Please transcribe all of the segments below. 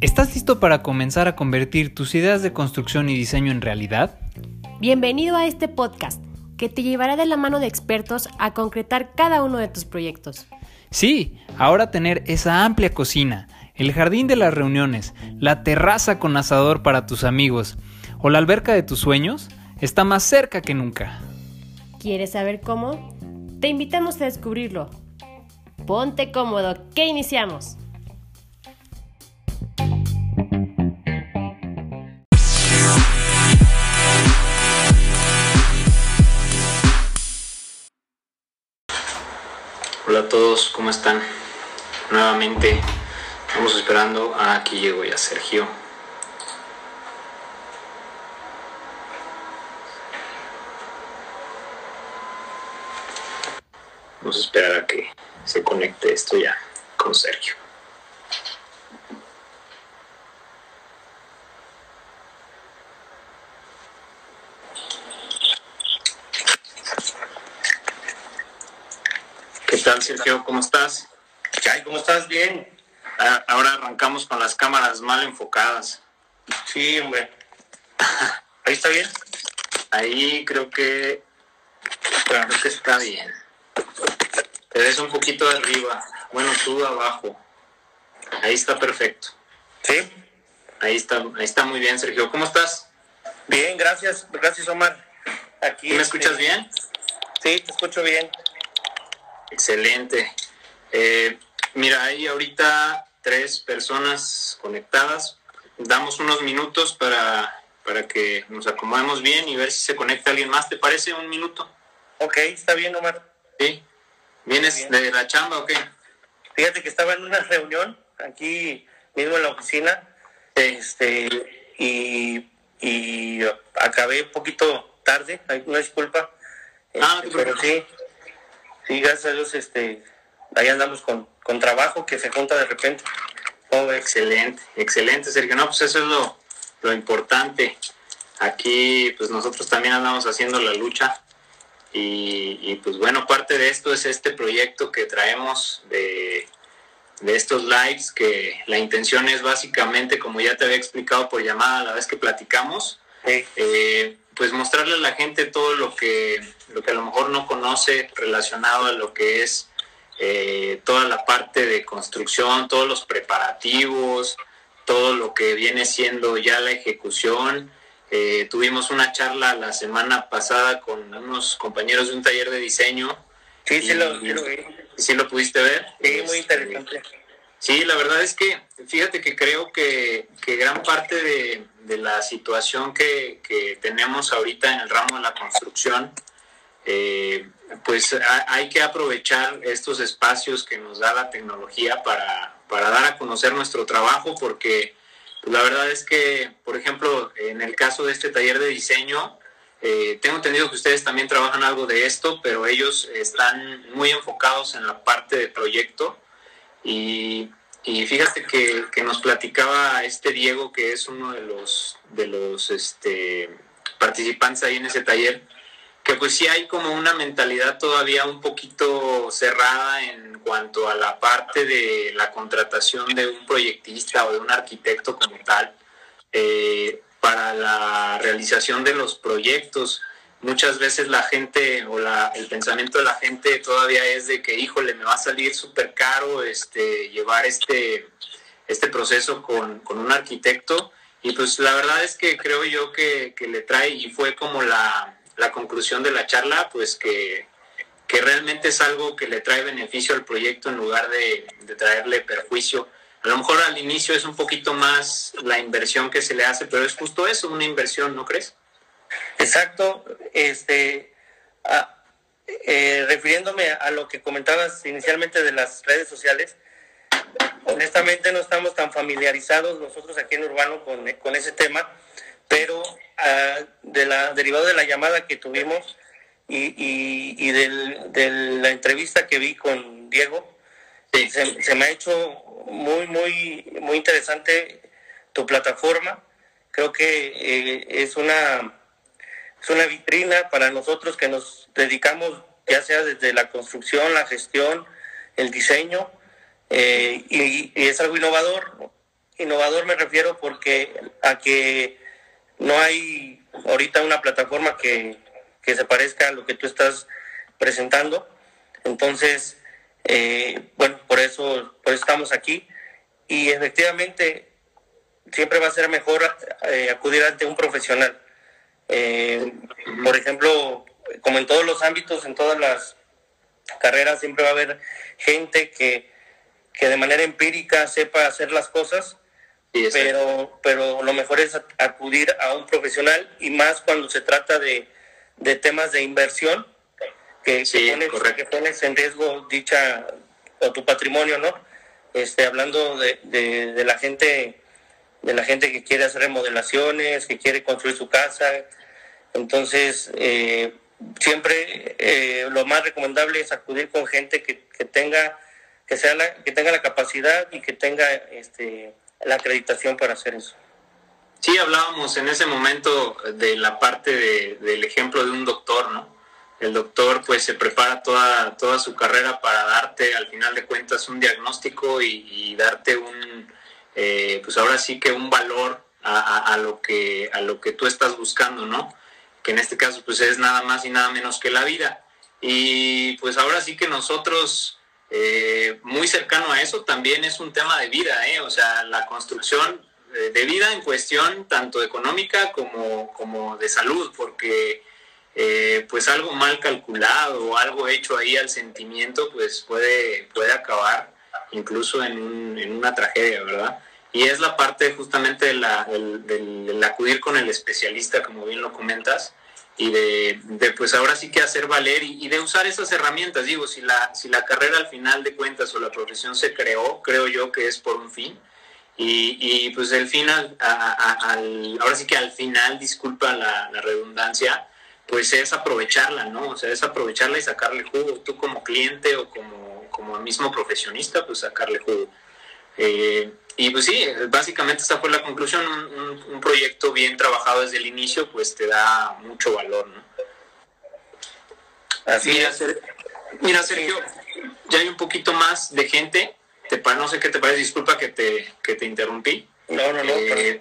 ¿Estás listo para comenzar a convertir tus ideas de construcción y diseño en realidad? Bienvenido a este podcast que te llevará de la mano de expertos a concretar cada uno de tus proyectos. Sí, ahora tener esa amplia cocina, el jardín de las reuniones, la terraza con asador para tus amigos o la alberca de tus sueños está más cerca que nunca. ¿Quieres saber cómo? Te invitamos a descubrirlo. Ponte cómodo, que iniciamos. Hola a todos, ¿cómo están? Nuevamente estamos esperando a que llegue ya Sergio. Vamos a esperar a que se conecte esto ya con Sergio. ¿Qué tal, Sergio? ¿Cómo estás? Chay, ¿cómo estás? Bien. Ah, Ahora arrancamos con las cámaras mal enfocadas. Sí, hombre. Ahí está bien. Ahí creo que, creo que está bien. Te ves un poquito de arriba. Bueno, tú de abajo. Ahí está perfecto. Sí. Ahí está, ahí está muy bien, Sergio. ¿Cómo estás? Bien, gracias. Gracias, Omar. Aquí. ¿Me este, escuchas bien? Sí, te escucho bien. Excelente. Eh, mira, hay ahorita tres personas conectadas. Damos unos minutos para, para que nos acomodemos bien y ver si se conecta alguien más. ¿Te parece un minuto? Ok, está bien, Omar. Sí. ¿Vienes de la chamba o qué? Fíjate que estaba en una reunión aquí mismo en la oficina. Este, y, y acabé un poquito tarde. Hay una disculpa. Ah, Este, pero sí. Sí, gracias a Dios, este, ahí andamos con, con trabajo que se junta de repente. ¿Cómo ves? Excelente, excelente, Sergio. No, pues eso es lo, lo importante. Aquí, pues nosotros también andamos haciendo la lucha. Y, y, pues bueno, parte de esto es este proyecto que traemos de, de estos lives, que la intención es básicamente, como ya te había explicado por llamada la vez que platicamos, Sí. eh, pues mostrarle a la gente todo lo que, lo que a lo mejor no conoce relacionado a lo que es eh, toda la parte de construcción, todos los preparativos, todo lo que viene siendo ya la ejecución. Eh, tuvimos una charla la semana pasada con unos compañeros de un taller de diseño. Sí, sí, lo, sí lo vi. ¿Sí lo pudiste ver? Sí, muy Este, interesante. Sí, la verdad es que, fíjate que creo que, que gran parte de, de la situación que, que tenemos ahorita en el ramo de la construcción, eh, pues ha- hay que aprovechar estos espacios que nos da la tecnología para, para dar a conocer nuestro trabajo, porque la verdad es que, por ejemplo, en el caso de este taller de diseño, eh, tengo entendido que ustedes también trabajan algo de esto, pero ellos están muy enfocados en la parte de proyecto. Y, y fíjate que, que nos platicaba este Diego, que es uno de los, de los este, participantes ahí en ese taller, que pues sí hay como una mentalidad todavía un poquito cerrada en cuanto a la parte de la contratación de un proyectista o de un arquitecto como tal eh, para la realización de los proyectos. Muchas veces la gente o el pensamiento de la gente todavía es de que, híjole, me va a salir súper caro este, llevar este, este proceso con, con un arquitecto. Y pues la verdad es que creo yo que, que le trae, y fue como la, la conclusión de la charla, pues que, que realmente es algo que le trae beneficio al proyecto en lugar de, de traerle perjuicio. A lo mejor al inicio es un poquito más la inversión que se le hace, pero es justo eso, una inversión, ¿no crees? Exacto. Este, ah, eh, refiriéndome a lo que comentabas inicialmente de las redes sociales, honestamente no estamos tan familiarizados nosotros aquí en Urbano con, con ese tema, pero ah, de la, derivado de la llamada que tuvimos y, y, y del- de la entrevista que vi con Diego, Sí. se, se me ha hecho muy, muy, muy interesante tu plataforma. Creo que eh, es una es una vitrina para nosotros que nos dedicamos, ya sea desde la construcción, la gestión el diseño, eh, y, es algo innovador. Innovador me refiero porque a que no hay ahorita una plataforma que, se parezca a lo que tú estás presentando. Entonces, eh, bueno, por eso, por eso estamos aquí. Y efectivamente, siempre va a ser mejor eh, acudir ante un profesional. por ejemplo, como en todos los ámbitos, en todas las carreras, siempre va a haber gente que, que de manera empírica sepa hacer las cosas, pero, pero lo mejor es acudir a un profesional y más cuando se trata de, de temas de inversión, que, que, pones, en riesgo dicha o tu patrimonio, ¿no? Este, hablando de, de, la gente de la gente que quiere hacer remodelaciones, que quiere construir su casa. Entonces, eh, siempre eh, lo más recomendable es acudir con gente que, que tenga que sea la, que tenga la capacidad y que tenga este, la acreditación para hacer eso. Sí, hablábamos en ese momento de la parte del ejemplo de un doctor, ¿no? El doctor pues se prepara toda, toda su carrera para darte al final de cuentas un diagnóstico y, darte un, eh, pues ahora sí que un valor a, a, lo que, a lo que tú estás buscando, ¿no? Que en este caso pues es nada más y nada menos que la vida. Y pues ahora sí que nosotros eh, muy cercano a eso también es un tema de vida, ¿eh? o sea, la construcción eh, de vida en cuestión tanto económica como, como de salud, porque eh, pues algo mal calculado o algo hecho ahí al sentimiento, pues puede, puede acabar incluso en, en una tragedia, ¿verdad? Y es la parte justamente de la, del acudir con el especialista, como bien lo comentas, y de, pues ahora sí que hacer valer y, de usar esas herramientas. Digo, si la, si la carrera al final de cuentas o la profesión se creó, creo yo que es por un fin. Y, y pues el final, al, ahora sí que al final, disculpa la, redundancia, pues es aprovecharla, ¿no? O sea, es aprovecharla y sacarle jugo. Tú como cliente o como, como mismo profesionista, pues sacarle jugo. Eh, y pues sí, básicamente esta fue la conclusión. Un, proyecto bien trabajado desde el inicio, pues te da mucho valor, ¿no? Así mira, mira, Sergio, ya hay un poquito más de gente. Te, no sé qué te parece, disculpa que te, que te interrumpí. No, no, no. Eh,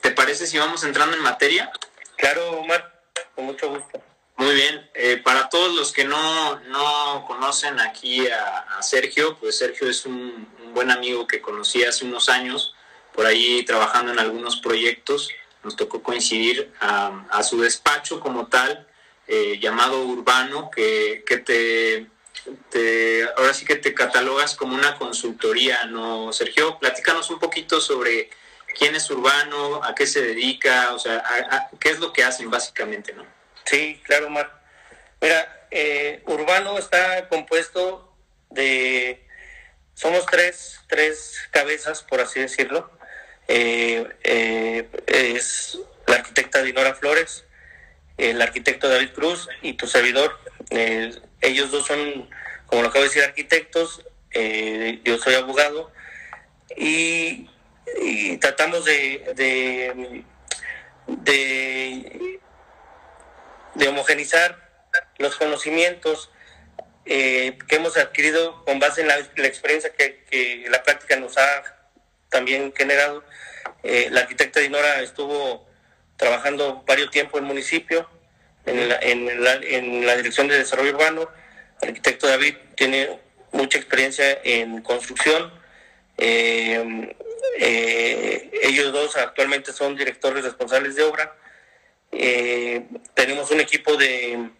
¿Te parece si vamos entrando en materia? Claro, Omar, con mucho gusto. Muy bien, eh, para todos los que no, no conocen aquí a, Sergio, pues Sergio es un, buen amigo que conocí hace unos años, por ahí trabajando en algunos proyectos, nos tocó coincidir a, su despacho como tal, eh, llamado Urbano, que, que te, te, ahora sí que te catalogas como una consultoría, ¿no, Sergio? Platícanos un poquito sobre quién es Urbano, a qué se dedica, o sea, qué es lo que hacen básicamente, ¿no? Sí, claro, Mar. Mira, eh, Urbano está compuesto de, somos tres, tres cabezas, por así decirlo. Eh, eh, es la arquitecta Dinora Flores, el arquitecto David Cruz y tu servidor. ellos dos son, como lo acabo de decir, arquitectos, yo soy abogado y, tratamos de, de, de de homogenizar los conocimientos eh, que hemos adquirido con base en la, experiencia que, la práctica nos ha también generado. Eh, la arquitecta Dinora estuvo trabajando varios tiempo en el municipio, en la, Dirección de Desarrollo Urbano. El arquitecto David tiene mucha experiencia en construcción. Eh, ellos dos actualmente son directores responsables de obra tenemos un equipo de,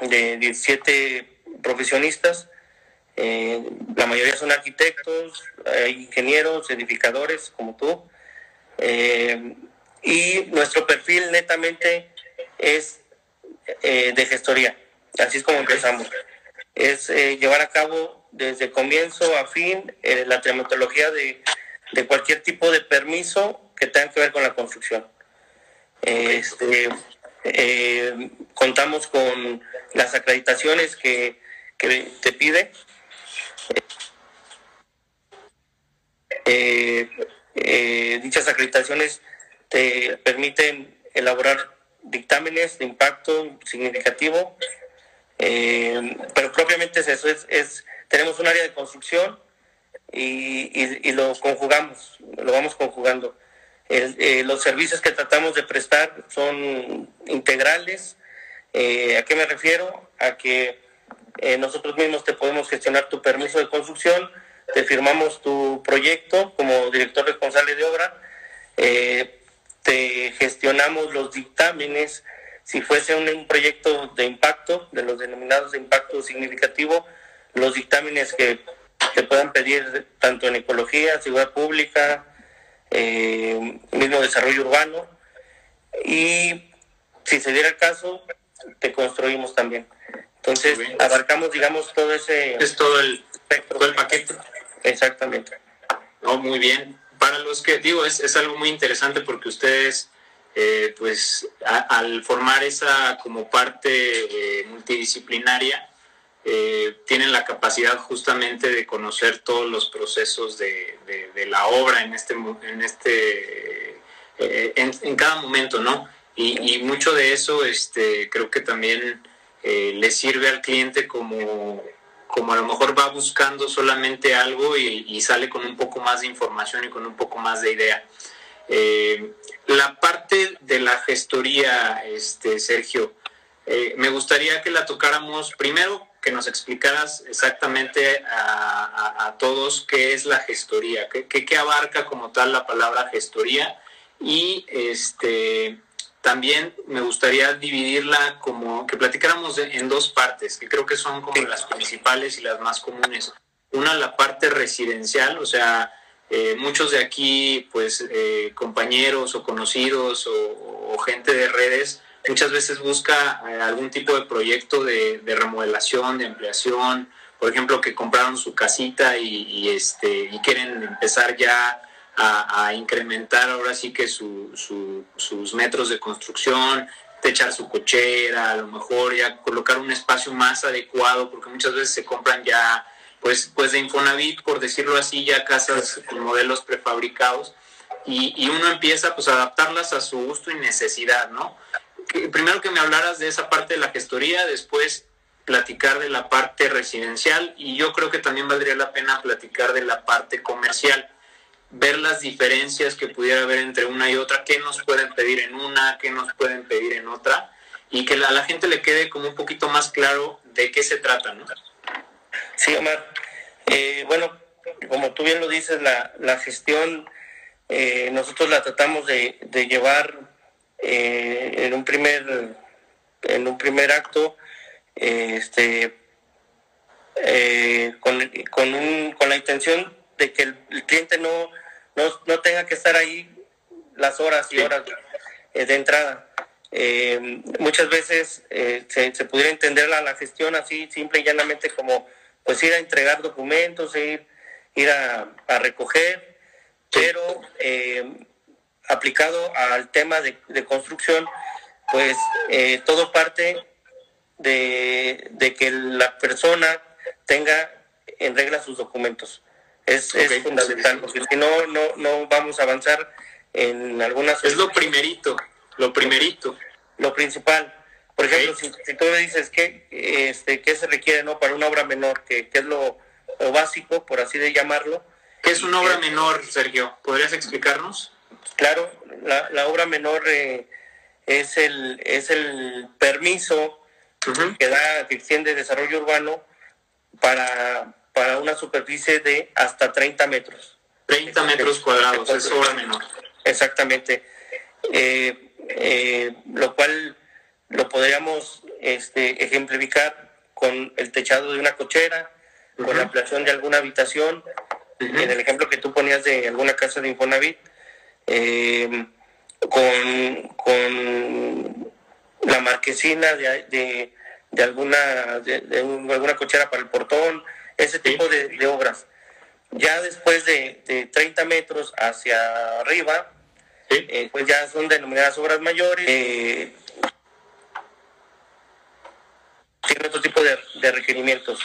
de 17 profesionistas, eh, la mayoría son arquitectos, ingenieros, edificadores como tú, eh, y nuestro perfil netamente es de gestoría, así es como empezamos. Es llevar a cabo desde comienzo a fin la traumatología de, de cualquier tipo de permiso que tenga que ver con la construcción. Este, eh, contamos con las acreditaciones que, te pide. Eh, eh, dichas acreditaciones te permiten elaborar dictámenes de impacto significativo, pero propiamente es eso, es, es tenemos un área de construcción y, y, lo conjugamos, lo vamos conjugando. Eh, los servicios que tratamos de prestar son integrales. Eh, ¿A qué me refiero? A que eh, nosotros mismos te podemos gestionar tu permiso de construcción, te firmamos tu proyecto como director responsable de obra, te gestionamos los dictámenes, si fuese un, proyecto de impacto, de los denominados de impacto significativo, los dictámenes que, que puedan pedir tanto en ecología, seguridad pública, eh, mismo desarrollo urbano, y si se diera el caso, te construimos también. Entonces, abarcamos, digamos, todo ese... Es todo el, espectro, el paquete. Exactamente. No, muy bien. Para los que, digo, es, es algo muy interesante porque ustedes eh, pues al formar esa como parte eh, multidisciplinaria, eh, tienen la capacidad justamente de conocer todos los procesos de, la obra en este, en, este en, cada momento, ¿no? Y, mucho de eso este, creo que también le sirve al cliente como, como a lo mejor va buscando solamente algo y, sale con un poco más de información y con un poco más de idea. Eh, la parte de la gestoría, este, Sergio, eh, me gustaría que la tocáramos primero, que nos explicaras exactamente a, todos qué es la gestoría, qué, qué, abarca como tal la palabra gestoría y este también me gustaría dividirla como que platicáramos en dos partes, que creo que son como las principales y las más comunes. Una, la parte residencial, o sea, eh, muchos de aquí, pues eh, compañeros o conocidos o, gente de redes, muchas veces busca eh, algún tipo de proyecto de, remodelación, de ampliación, por ejemplo, que compraron su casita y, este, y quieren empezar ya a, incrementar ahora sí que sus metros de construcción, techar su cochera, a lo mejor ya colocar un espacio más adecuado, porque muchas veces se compran ya pues, pues de Infonavit, por decirlo así, ya casas con modelos prefabricados y, uno empieza pues a adaptarlas a su gusto y necesidad, ¿no? primero que me hablaras de esa parte de la gestoría, después platicar de la parte residencial y yo creo que también valdría la pena platicar de la parte comercial, ver las diferencias que pudiera haber entre una y otra, qué nos pueden pedir en una, qué nos pueden pedir en otra y que a la gente le quede como un poquito más claro de qué se trata, ¿no? Sí, Omar. Eh, bueno, como tú bien lo dices, la, la gestión eh, nosotros la tratamos de, llevar eh, en un primer en un primer acto este con, con, un, con la intención de que el, cliente no, no, tenga que estar ahí las horas y horas de entrada. muchas veces se, se, pudiera entender la, la, gestión así simple y llanamente como pues ir a entregar documentos, ir, ir a, recoger, pero eh, aplicado al tema de, construcción, pues eh, todo parte de, que la persona tenga en regla sus documentos. Es, fundamental, porque si no, no, no vamos a avanzar en algunas... Es lo primerito, lo primerito. Lo principal. Por ejemplo, si, tú me dices que, este, qué se requiere no para una obra menor, que, es lo, básico, por así de llamarlo. ¿Qué es una obra menor, Sergio? ¿Podrías explicarnos? Claro, la, obra menor eh, es, el, es el permiso que da, que extiende desarrollo urbano para, para una superficie de hasta 30 metros. 30 metros cuadrados, es obra menor. Exactamente. Eh, eh, lo cual lo podríamos este, ejemplificar con el techado de una cochera, con la ampliación de alguna habitación, en el ejemplo que tú ponías de alguna casa de Infonavit, em, con, la marquesina de, de, alguna, de, alguna cochera para el portón, ese tipo de, obras. Ya después de, 30 metros hacia arriba, eh, pues ya son denominadas obras mayores. Eh, tiene otro tipo de, requerimientos.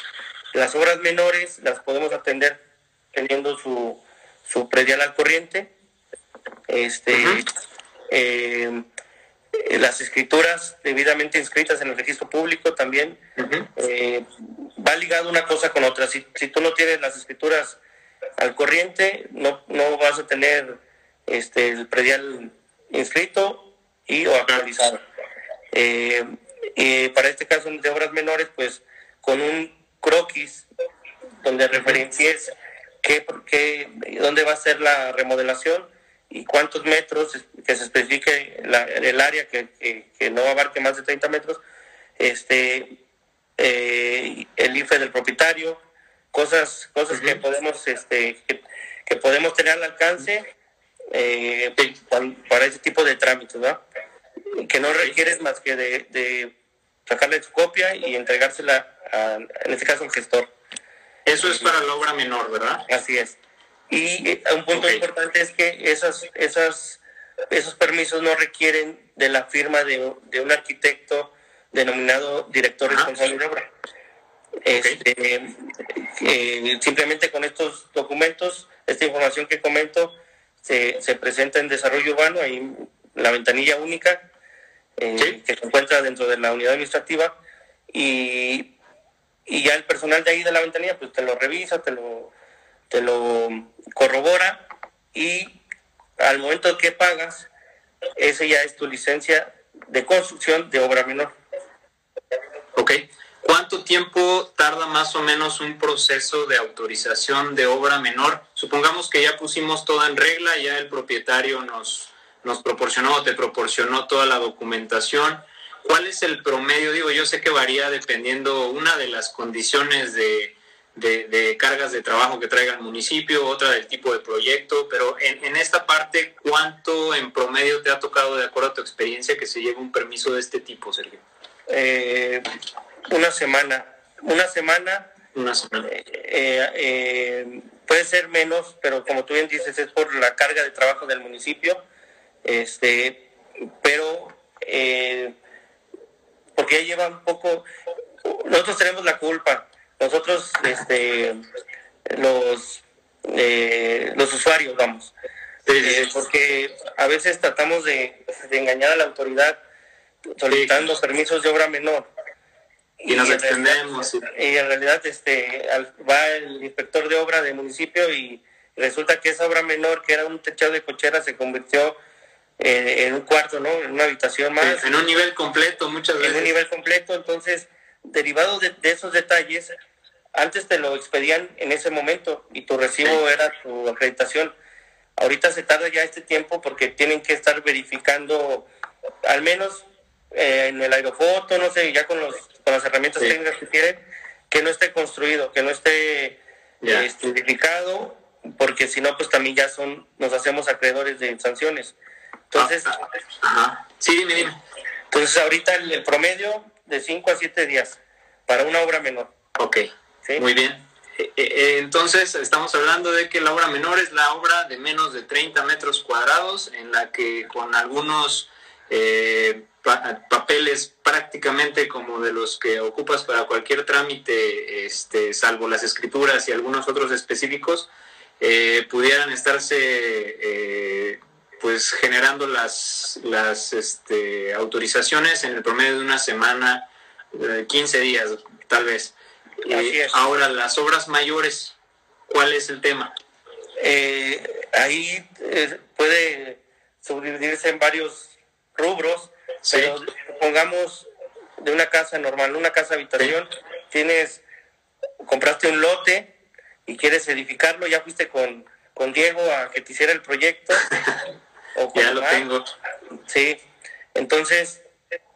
Las obras menores las podemos atender teniendo su, su predial al corriente. Este, eh, las escrituras debidamente inscritas en el registro público también. Eh, va ligado una cosa con otra. Si, si tú no tienes las escrituras al corriente, no, no vas a tener este, el predial inscrito y o actualizado. Eh, para este caso de obras menores, pues con un croquis donde referencies qué, qué, dónde va a ser la remodelación y cuántos metros, que se especifique el área que, que, no abarque más de 30 metros, este, eh, el IFE del propietario, cosas, cosas que podemos, este, que, podemos tener al alcance eh, para, ese tipo de trámites, ¿no? Que no requieres más que de, sacarle su copia y entregársela, en este caso, al gestor. Eso es para la obra menor, ¿verdad? Así es. Y eh, un punto importante es que esas, esas, esos permisos no requieren de la firma de, de un arquitecto denominado director responsable de obra. Este, simplemente con estos documentos, esta información que comento, se, se presenta en desarrollo urbano, ahí la ventanilla única eh, que se encuentra dentro de la unidad administrativa y, y ya el personal de ahí de la ventanilla pues te lo revisa, te lo, te lo corrobora y al momento que pagas, ese ya es tu licencia de construcción de obra menor. Ok. ¿Cuánto tiempo tarda más o menos un proceso de autorización de obra menor? Supongamos que ya pusimos todo en regla, ya el propietario nos, nos proporcionó o te proporcionó toda la documentación. ¿Cuál es el promedio? Digo, yo sé que varía dependiendo una de las condiciones de, de, cargas de trabajo que traiga el municipio, otra del tipo de proyecto, pero en, en, esta parte, ¿cuánto en promedio te ha tocado, de acuerdo a tu experiencia, que se lleve un permiso de este tipo, Sergio? Eh, una semana. Una semana. Una semana. Eh, eh, puede ser menos, pero como tú bien dices, es por la carga de trabajo del municipio. Este, pero eh, porque ya lleva un poco. Nosotros tenemos la culpa. Nosotros, este, los, los usuarios, vamos. porque a veces tratamos de, de engañar a la autoridad solicitando permisos de obra menor. Y, nos extendemos. y en realidad este va el inspector de obra del municipio y resulta que esa obra menor, que era un techado de cochera, se convirtió eh, en un cuarto, ¿no? En una habitación más. En un nivel completo, muchas veces. En un nivel completo, entonces, derivado de, esos detalles, antes te lo expedían en ese momento y tu recibo era tu acreditación. Ahorita se tarda ya este tiempo porque tienen que estar verificando al menos eh, en el aerofoto, no sé, ya con, los, con las herramientas técnicas que tienen, que no esté construido, que no esté yeah. porque si no, pues también ya son, nos hacemos acreedores de sanciones. Entonces, ah, ah, sí, dime, dime. Entonces, ahorita el, promedio de 5 a 7 días para una obra menor. Ok, muy bien. Eh, eh, entonces, estamos hablando de que la obra menor es la obra de menos de 30 metros cuadrados, en la que con algunos eh, papeles prácticamente como de los que ocupas para cualquier trámite, este, salvo las escrituras y algunos otros específicos, eh, pudieran estarse eh, pues generando las, las este, autorizaciones en el promedio de una semana, 15 días tal vez. ahora, las obras mayores, ¿cuál es el tema? ahí puede subdividirse en varios rubros, pero pongamos de una casa normal, una casa habitación, tienes, compraste un lote y quieres edificarlo, ya fuiste con, con Diego a que te hiciera el proyecto. o ya lo tengo. Sí, entonces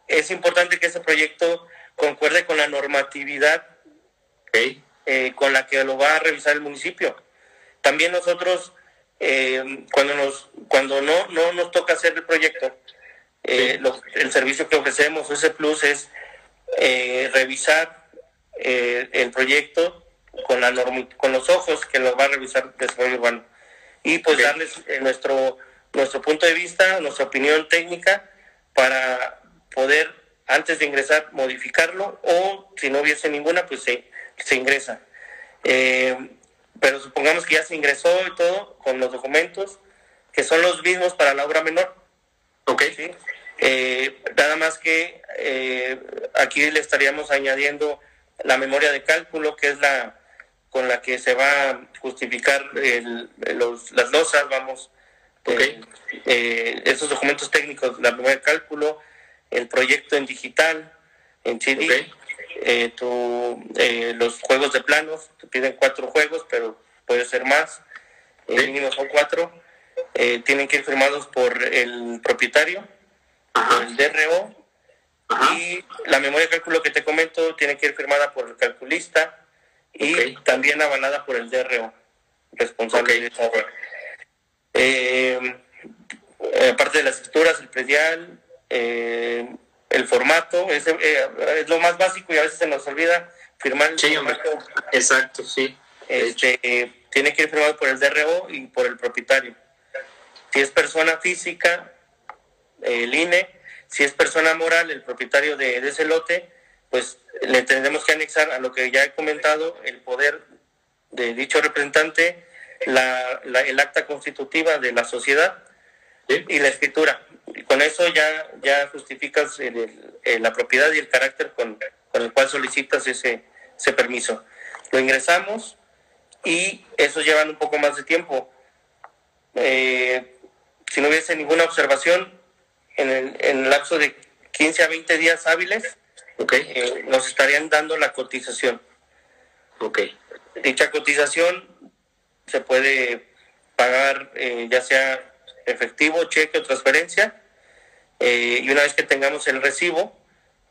es importante que ese proyecto concuerde con la normatividad eh, con la que lo va a revisar el municipio. También nosotros, eh, cuando nos cuando no, no nos toca hacer el proyecto, eh, el servicio que ofrecemos, ese plus, es eh, revisar eh, el proyecto con, la con los ojos que lo va a revisar el desarrollo urbano y pues darles nuestro, nuestro punto de vista, nuestra opinión técnica para poder antes de ingresar modificarlo o si no hubiese ninguna pues se, se ingresa. pero supongamos que ya se ingresó y todo con los documentos que son los mismos para la obra menor. Ok. Eh, nada más que eh, aquí le estaríamos añadiendo la memoria de cálculo, que es la con la que se va a justificar las losas, vamos, eh, esos documentos técnicos, la memoria de cálculo, el proyecto en digital, en CD, eh, eh, los juegos de planos, te piden cuatro juegos, pero puede ser más, el mínimo son cuatro, tienen que ir firmados por el propietario, por el DRO, y la memoria de cálculo que te comento tiene que ir firmada por el calculista y también avalada por el DRO, responsable de esa eh, aparte de las escrituras, el predial, eh, el formato, es, eh, es, lo más básico y a veces se nos olvida firmar el sí, Exacto, sí. Este, tiene que ir firmado por el DRO y por el propietario. Si es persona física, el INE, si es persona moral, el propietario de, ese lote, pues le tendremos que anexar a lo que ya he comentado el poder de dicho representante, la, el acta constitutiva de la sociedad y la escritura. Y con eso ya, ya justificas la propiedad y el carácter con, el cual solicitas ese, ese permiso. Lo ingresamos y eso lleva un poco más de tiempo. Eh, si no hubiese ninguna observación, en el, en lapso de 15 a 20 días hábiles, eh, nos estarían dando la cotización. Okay. Dicha cotización se puede pagar eh, ya sea efectivo, cheque o transferencia. Eh, y una vez que tengamos el recibo,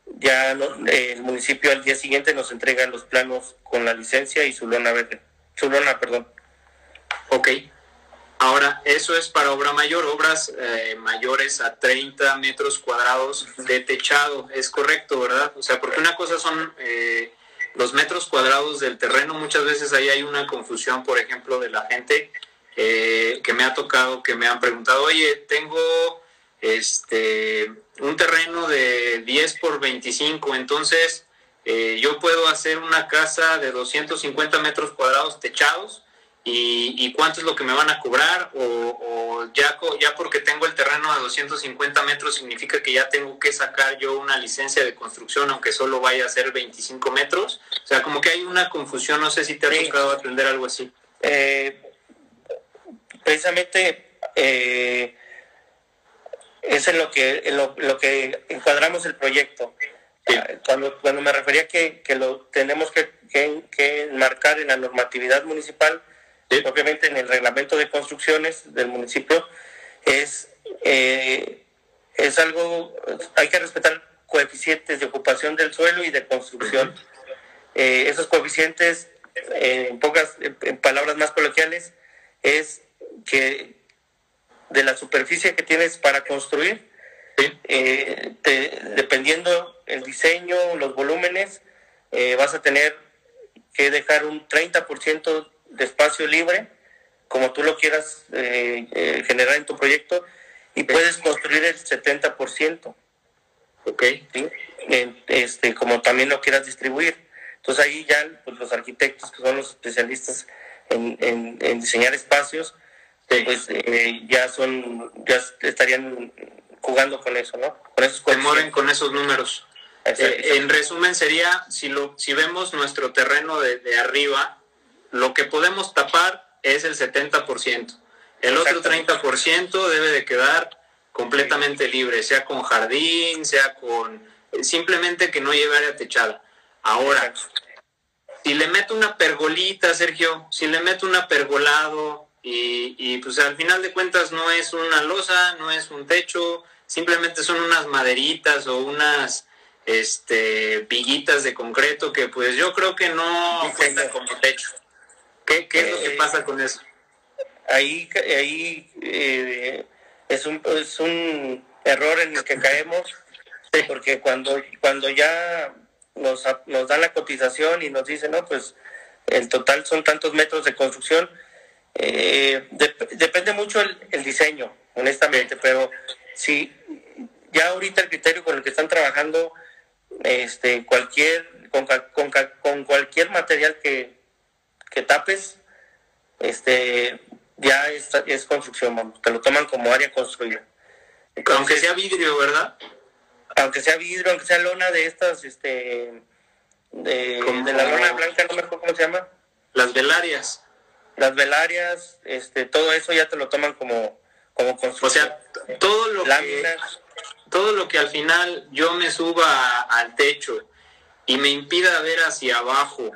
ya el municipio al día siguiente nos entrega los planos con la licencia y su lona verde. Su lona, perdón. Ok. Ahora, eso es para obra mayor, obras eh, mayores a 30 metros cuadrados de techado, es correcto, ¿verdad? O sea, porque una cosa son eh, los metros cuadrados del terreno, muchas veces ahí hay una confusión, por ejemplo, de la gente eh, que me ha tocado, que me han preguntado, oye, tengo este un terreno de 10 por 25, entonces yo puedo hacer una casa de 250 metros cuadrados techados y, cuánto es lo que me van a cobrar o, ya, ya porque tengo el terreno de 250 metros significa que ya tengo que sacar yo una licencia de construcción aunque solo vaya a ser 25 metros. O sea, como que hay una confusión, no sé si te ha tocado aprender algo así. Eh, precisamente eh, es en lo que, lo, que encuadramos el proyecto. Cuando, cuando me refería que, que lo tenemos que, que, que enmarcar en la normatividad municipal, obviamente en el reglamento de construcciones del municipio, es, eh, es algo, hay que respetar coeficientes de ocupación del suelo y de construcción. Eh, esos coeficientes, en pocas, en palabras más coloquiales, es que de la superficie que tienes para construir, eh, dependiendo el diseño, los volúmenes, vas a tener que dejar un 30% de espacio libre, como tú lo quieras eh, eh, generar en tu proyecto, y puedes construir el 70%. Ok. Este, como también lo quieras distribuir. Entonces ahí ya pues, los arquitectos, que son los especialistas en, diseñar espacios, pues eh, ya son, ya estarían jugando con eso, ¿no? Con esos Se con esos números. en resumen sería, si, lo, si vemos nuestro terreno de, de arriba, lo que podemos tapar es el 70%. El otro 30% debe de quedar completamente libre, sea con jardín, sea con simplemente que no lleve área techada. Ahora, si le meto una pergolita, Sergio, si le meto un pergolado y, y pues al final de cuentas no es una losa, no es un techo, simplemente son unas maderitas o unas este viguitas de concreto que pues yo creo que no cuentan como techo. ¿Qué, es lo que eh, pasa con eso? Ahí, ahí eh, es, un, es un error en el que caemos, porque cuando, cuando ya nos, nos dan la cotización y nos dicen, no, pues el total son tantos metros de construcción, eh, depende mucho el, diseño, honestamente, pero si ya ahorita el criterio con el que están trabajando, este, cualquier, con, con, con cualquier material que, que tapes, este, ya es, es construcción, te lo toman como área construida. aunque sea vidrio, ¿verdad? Aunque sea vidrio, aunque sea lona de estas, este, de, la lona blanca, no me acuerdo cómo se llama. Las velarias. Las velarias, este, todo eso ya te lo toman como, como construcción. O sea, todo lo que todo lo que al final yo me suba al techo y me impida ver hacia abajo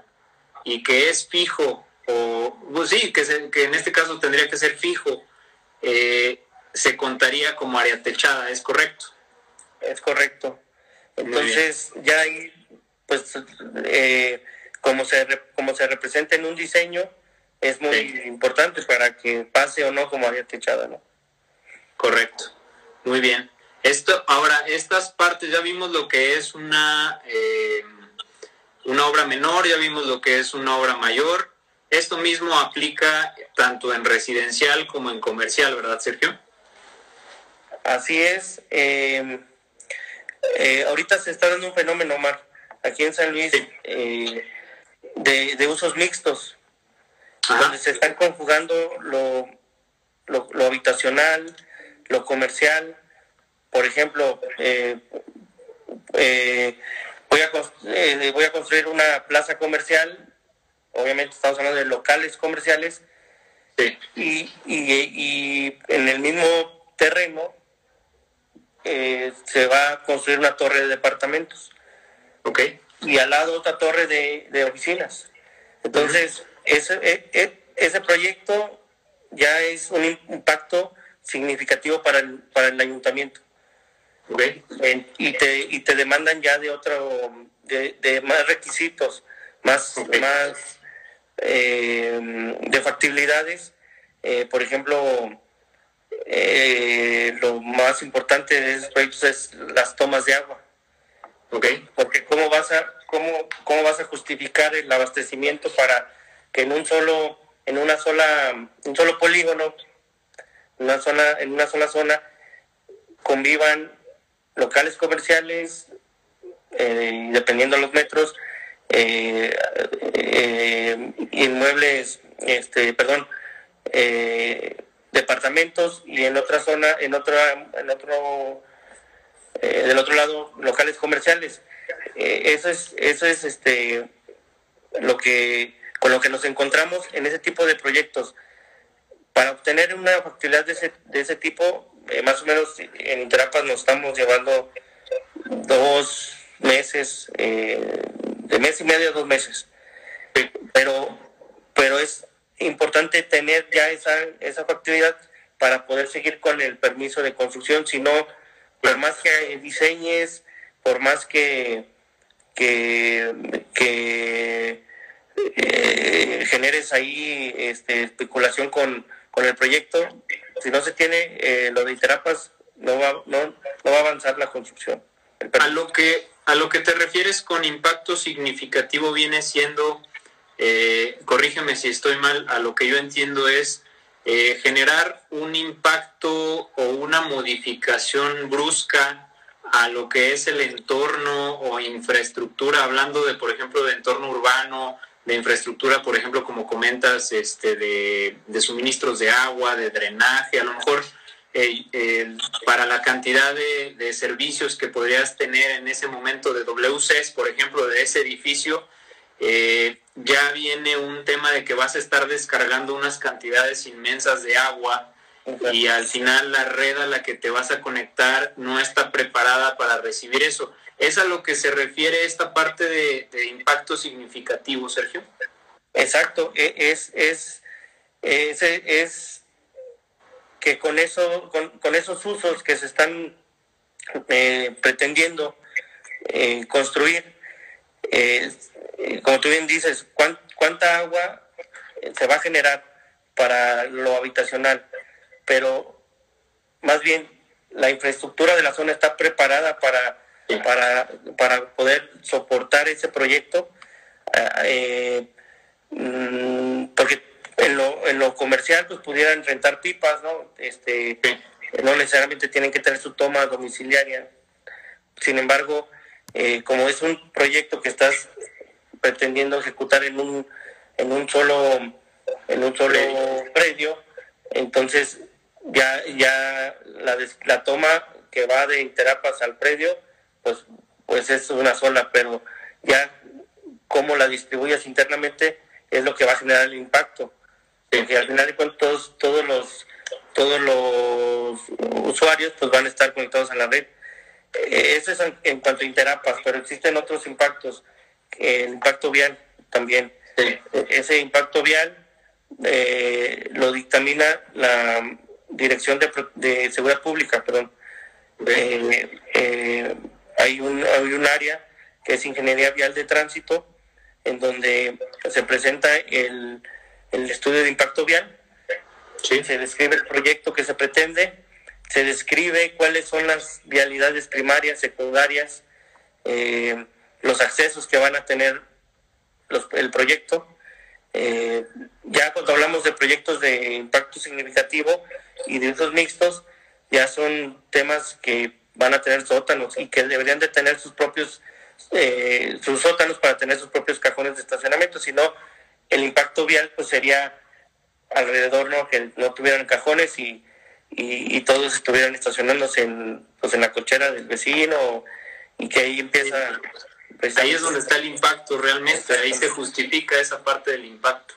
y que es fijo, o pues sí, que, que en este caso tendría que ser fijo, eh, se contaría como área techada, ¿es correcto? Es correcto. Entonces, ya ahí, pues, eh, como, se, como se representa en un diseño, es muy importante para que pase o no como área techada, ¿no? Correcto. Muy bien. Esto, ahora, estas partes, ya vimos lo que es una, eh, una obra menor, ya vimos lo que es una obra mayor. Esto mismo aplica tanto en residencial como en comercial, ¿verdad, Sergio? Así es. Eh, eh, ahorita se está dando un fenómeno, Omar, aquí en San Luis, eh, de, usos mixtos, donde se están conjugando lo, lo, habitacional, lo comercial. Por ejemplo, voy, a, voy a construir una plaza comercial, obviamente estamos hablando de locales comerciales, y, y en el mismo terreno eh, se va a construir una torre de departamentos. Ok. Y al lado otra torre de, oficinas. Entonces, ese, e, e, ese proyecto ya es un impacto significativo para el, para el ayuntamiento. Okay. y, te, y te demandan ya de otro, de, más requisitos, más, más eh, de factibilidades. Eh, por ejemplo, eh, lo más importante de esos proyectos es las tomas de agua. Okay. Porque cómo vas a cómo, cómo vas a justificar el abastecimiento para que en un solo en una sola un solo polígono, una zona en una sola zona convivan locales comerciales eh, dependiendo de los metros eh, eh, inmuebles este perdón eh, departamentos y en otra zona, en otra, en otro, eh, del otro lado, locales comerciales. Eso es, eso es este lo que con lo que nos encontramos en ese tipo de proyectos. Para obtener una factibilidad de ese, de ese tipo, eh, más o menos en Interapas nos estamos llevando dos meses, de mes y medio a dos meses. Pero, pero es importante tener ya esa, esa factibilidad para poder seguir con el permiso de construcción, si no, por más que diseñes, por más que, que, eh, generes ahí este, especulación con, con el proyecto, si no se tiene eh, lo de Interapas, no va, no, no va a avanzar la construcción. A lo que a lo que te refieres con impacto significativo viene siendo eh, corrígeme si estoy mal, a lo que yo entiendo es eh, generar un impacto o una modificación brusca a lo que es el entorno o infraestructura, hablando de, por ejemplo, de entorno urbano, de infraestructura, por ejemplo, como comentas, este, de, suministros de agua, de drenaje, a lo mejor eh, para la cantidad de, de, servicios que podrías tener en ese momento de WCs, por ejemplo, de ese edificio, eh, ya viene un tema de que vas a estar descargando unas cantidades inmensas de agua y al final la red a la que te vas a conectar no está preparada para recibir eso. ¿Es a lo que se refiere esta parte de, impacto significativo, Sergio? Exacto, e, es, es, es, que con, eso, con, esos usos que se están eh, pretendiendo eh, construir, eh, como tú bien dices, ¿cuánta agua se va a generar para lo habitacional? Pero más bien la infraestructura de la zona está preparada para, para, para poder soportar ese proyecto, eh, mm, porque en lo, en lo comercial pues pudieran rentar pipas, ¿no? Este, no necesariamente tienen que tener su toma domiciliaria. Sin embargo, eh, como es un proyecto que estás pretendiendo ejecutar en un, en un solo, en un solo predio, entonces ya, ya la, la toma que va de Interapas al predio, pues, pues es una sola, pero ya cómo la distribuyas internamente es lo que va a generar el impacto. Porque al final de cuentas todos, los todos los usuarios pues van a estar conectados a la red. Eh, eso es en, cuanto a Interapas, pero existen otros impactos. El impacto vial también. Ese impacto vial eh, lo dictamina la Dirección de, Seguridad Pública, perdón. Eh, eh, hay, un, hay un área que es Ingeniería Vial de Tránsito, en donde se presenta el, el estudio de impacto vial, se describe el proyecto que se pretende, se describe cuáles son las vialidades primarias, secundarias, los accesos que van a tener el proyecto, eh, ya cuando hablamos de proyectos de impacto significativo y de usos mixtos, ya son temas que van a tener sótanos y que deberían de tener sus propios eh, sus sótanos para tener sus propios cajones de estacionamiento, sino el impacto vial pues sería alrededor, ¿no? Que no tuvieran cajones y, y, todos estuvieran estacionándose en, pues, en la cochera del vecino y que ahí empieza pues ahí es donde está el impacto realmente, ahí se justifica esa parte del impacto.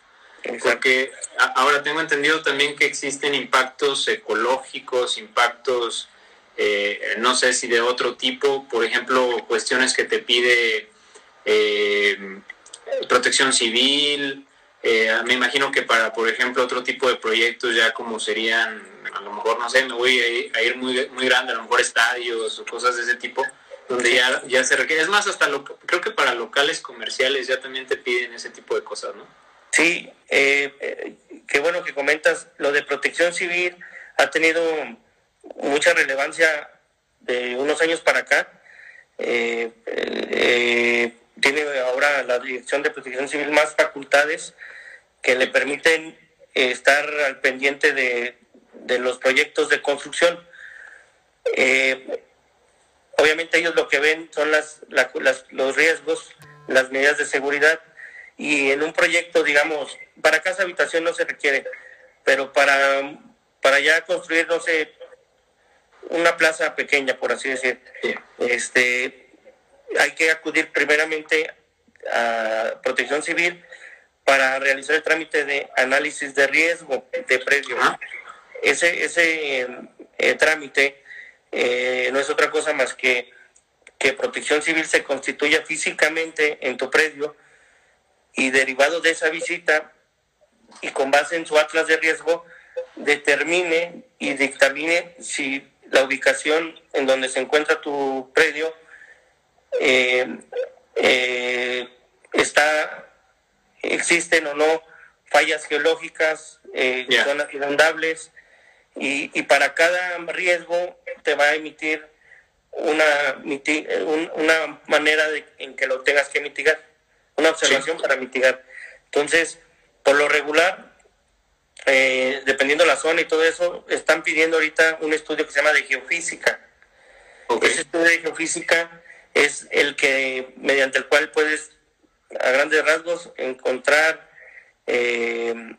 Porque ahora tengo entendido también que existen impactos ecológicos, impactos, eh, no sé si de otro tipo, por ejemplo, cuestiones que te pide eh, protección civil. Eh, me imagino que para, por ejemplo, otro tipo de proyectos ya como serían, a lo mejor, no sé, me voy a ir, muy, muy grande, a lo mejor estadios o cosas de ese tipo, donde ya, ya se requiere. Es más, hasta lo, creo que para locales comerciales ya también te piden ese tipo de cosas, ¿no? Sí, eh, eh, qué bueno que comentas. Lo de protección civil ha tenido mucha relevancia de unos años para acá. Eh, tiene ahora la Dirección de Protección Civil más facultades que le permiten estar al pendiente de, de los proyectos de construcción. Eh, Obviamente ellos lo que ven son las, los riesgos, las medidas de seguridad y en un proyecto, digamos, para casa habitación no se requiere, pero para, para ya construir, no sé, una plaza pequeña, por así decir, este, hay que acudir primeramente a protección civil para realizar el trámite de análisis de riesgo de predio. Ese, ese eh, trámite eh, no es otra cosa más que que Protección Civil se constituya físicamente en tu predio y derivado de esa visita y con base en su atlas de riesgo determine y dictamine si la ubicación en donde se encuentra tu predio eh, eh, está existen o no fallas geológicas, zonas inundables, y, para cada riesgo te va a emitir una, una manera de, en que lo tengas que mitigar, una observación para mitigar. Entonces, por lo regular, eh, dependiendo la zona y todo eso, están pidiendo ahorita un estudio que se llama de geofísica. Ese estudio de geofísica es el que, mediante el cual puedes, a grandes rasgos, encontrar eh,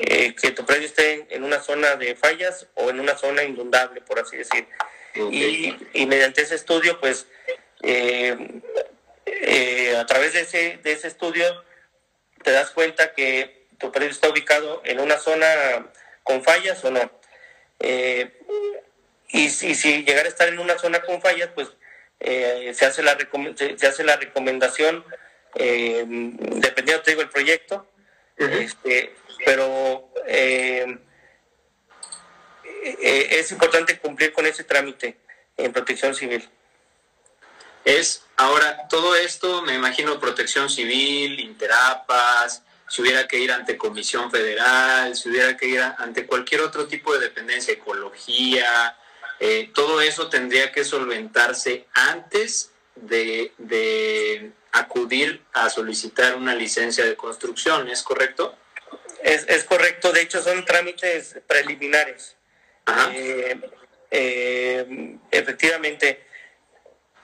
eh, que tu predio esté en una zona de fallas o en una zona inundable, por así decir. Y, mediante ese estudio, pues, eh, eh, a través de ese, de ese estudio, te das cuenta que tu predio está ubicado en una zona con fallas o no. y, si, si llegara a estar en una zona con fallas, pues se, hace la se, hace la recomendación, dependiendo, te digo, el proyecto, este, pero eh, eh, es importante cumplir con ese trámite en protección civil. Es ahora todo esto, me imagino protección civil, interapas, si hubiera que ir ante comisión federal, si hubiera que ir ante cualquier otro tipo de dependencia, ecología, eh, todo eso tendría que solventarse antes de, de acudir a solicitar una licencia de construcción, ¿es correcto? Es, es correcto, de hecho son trámites preliminares. Eh, eh, efectivamente,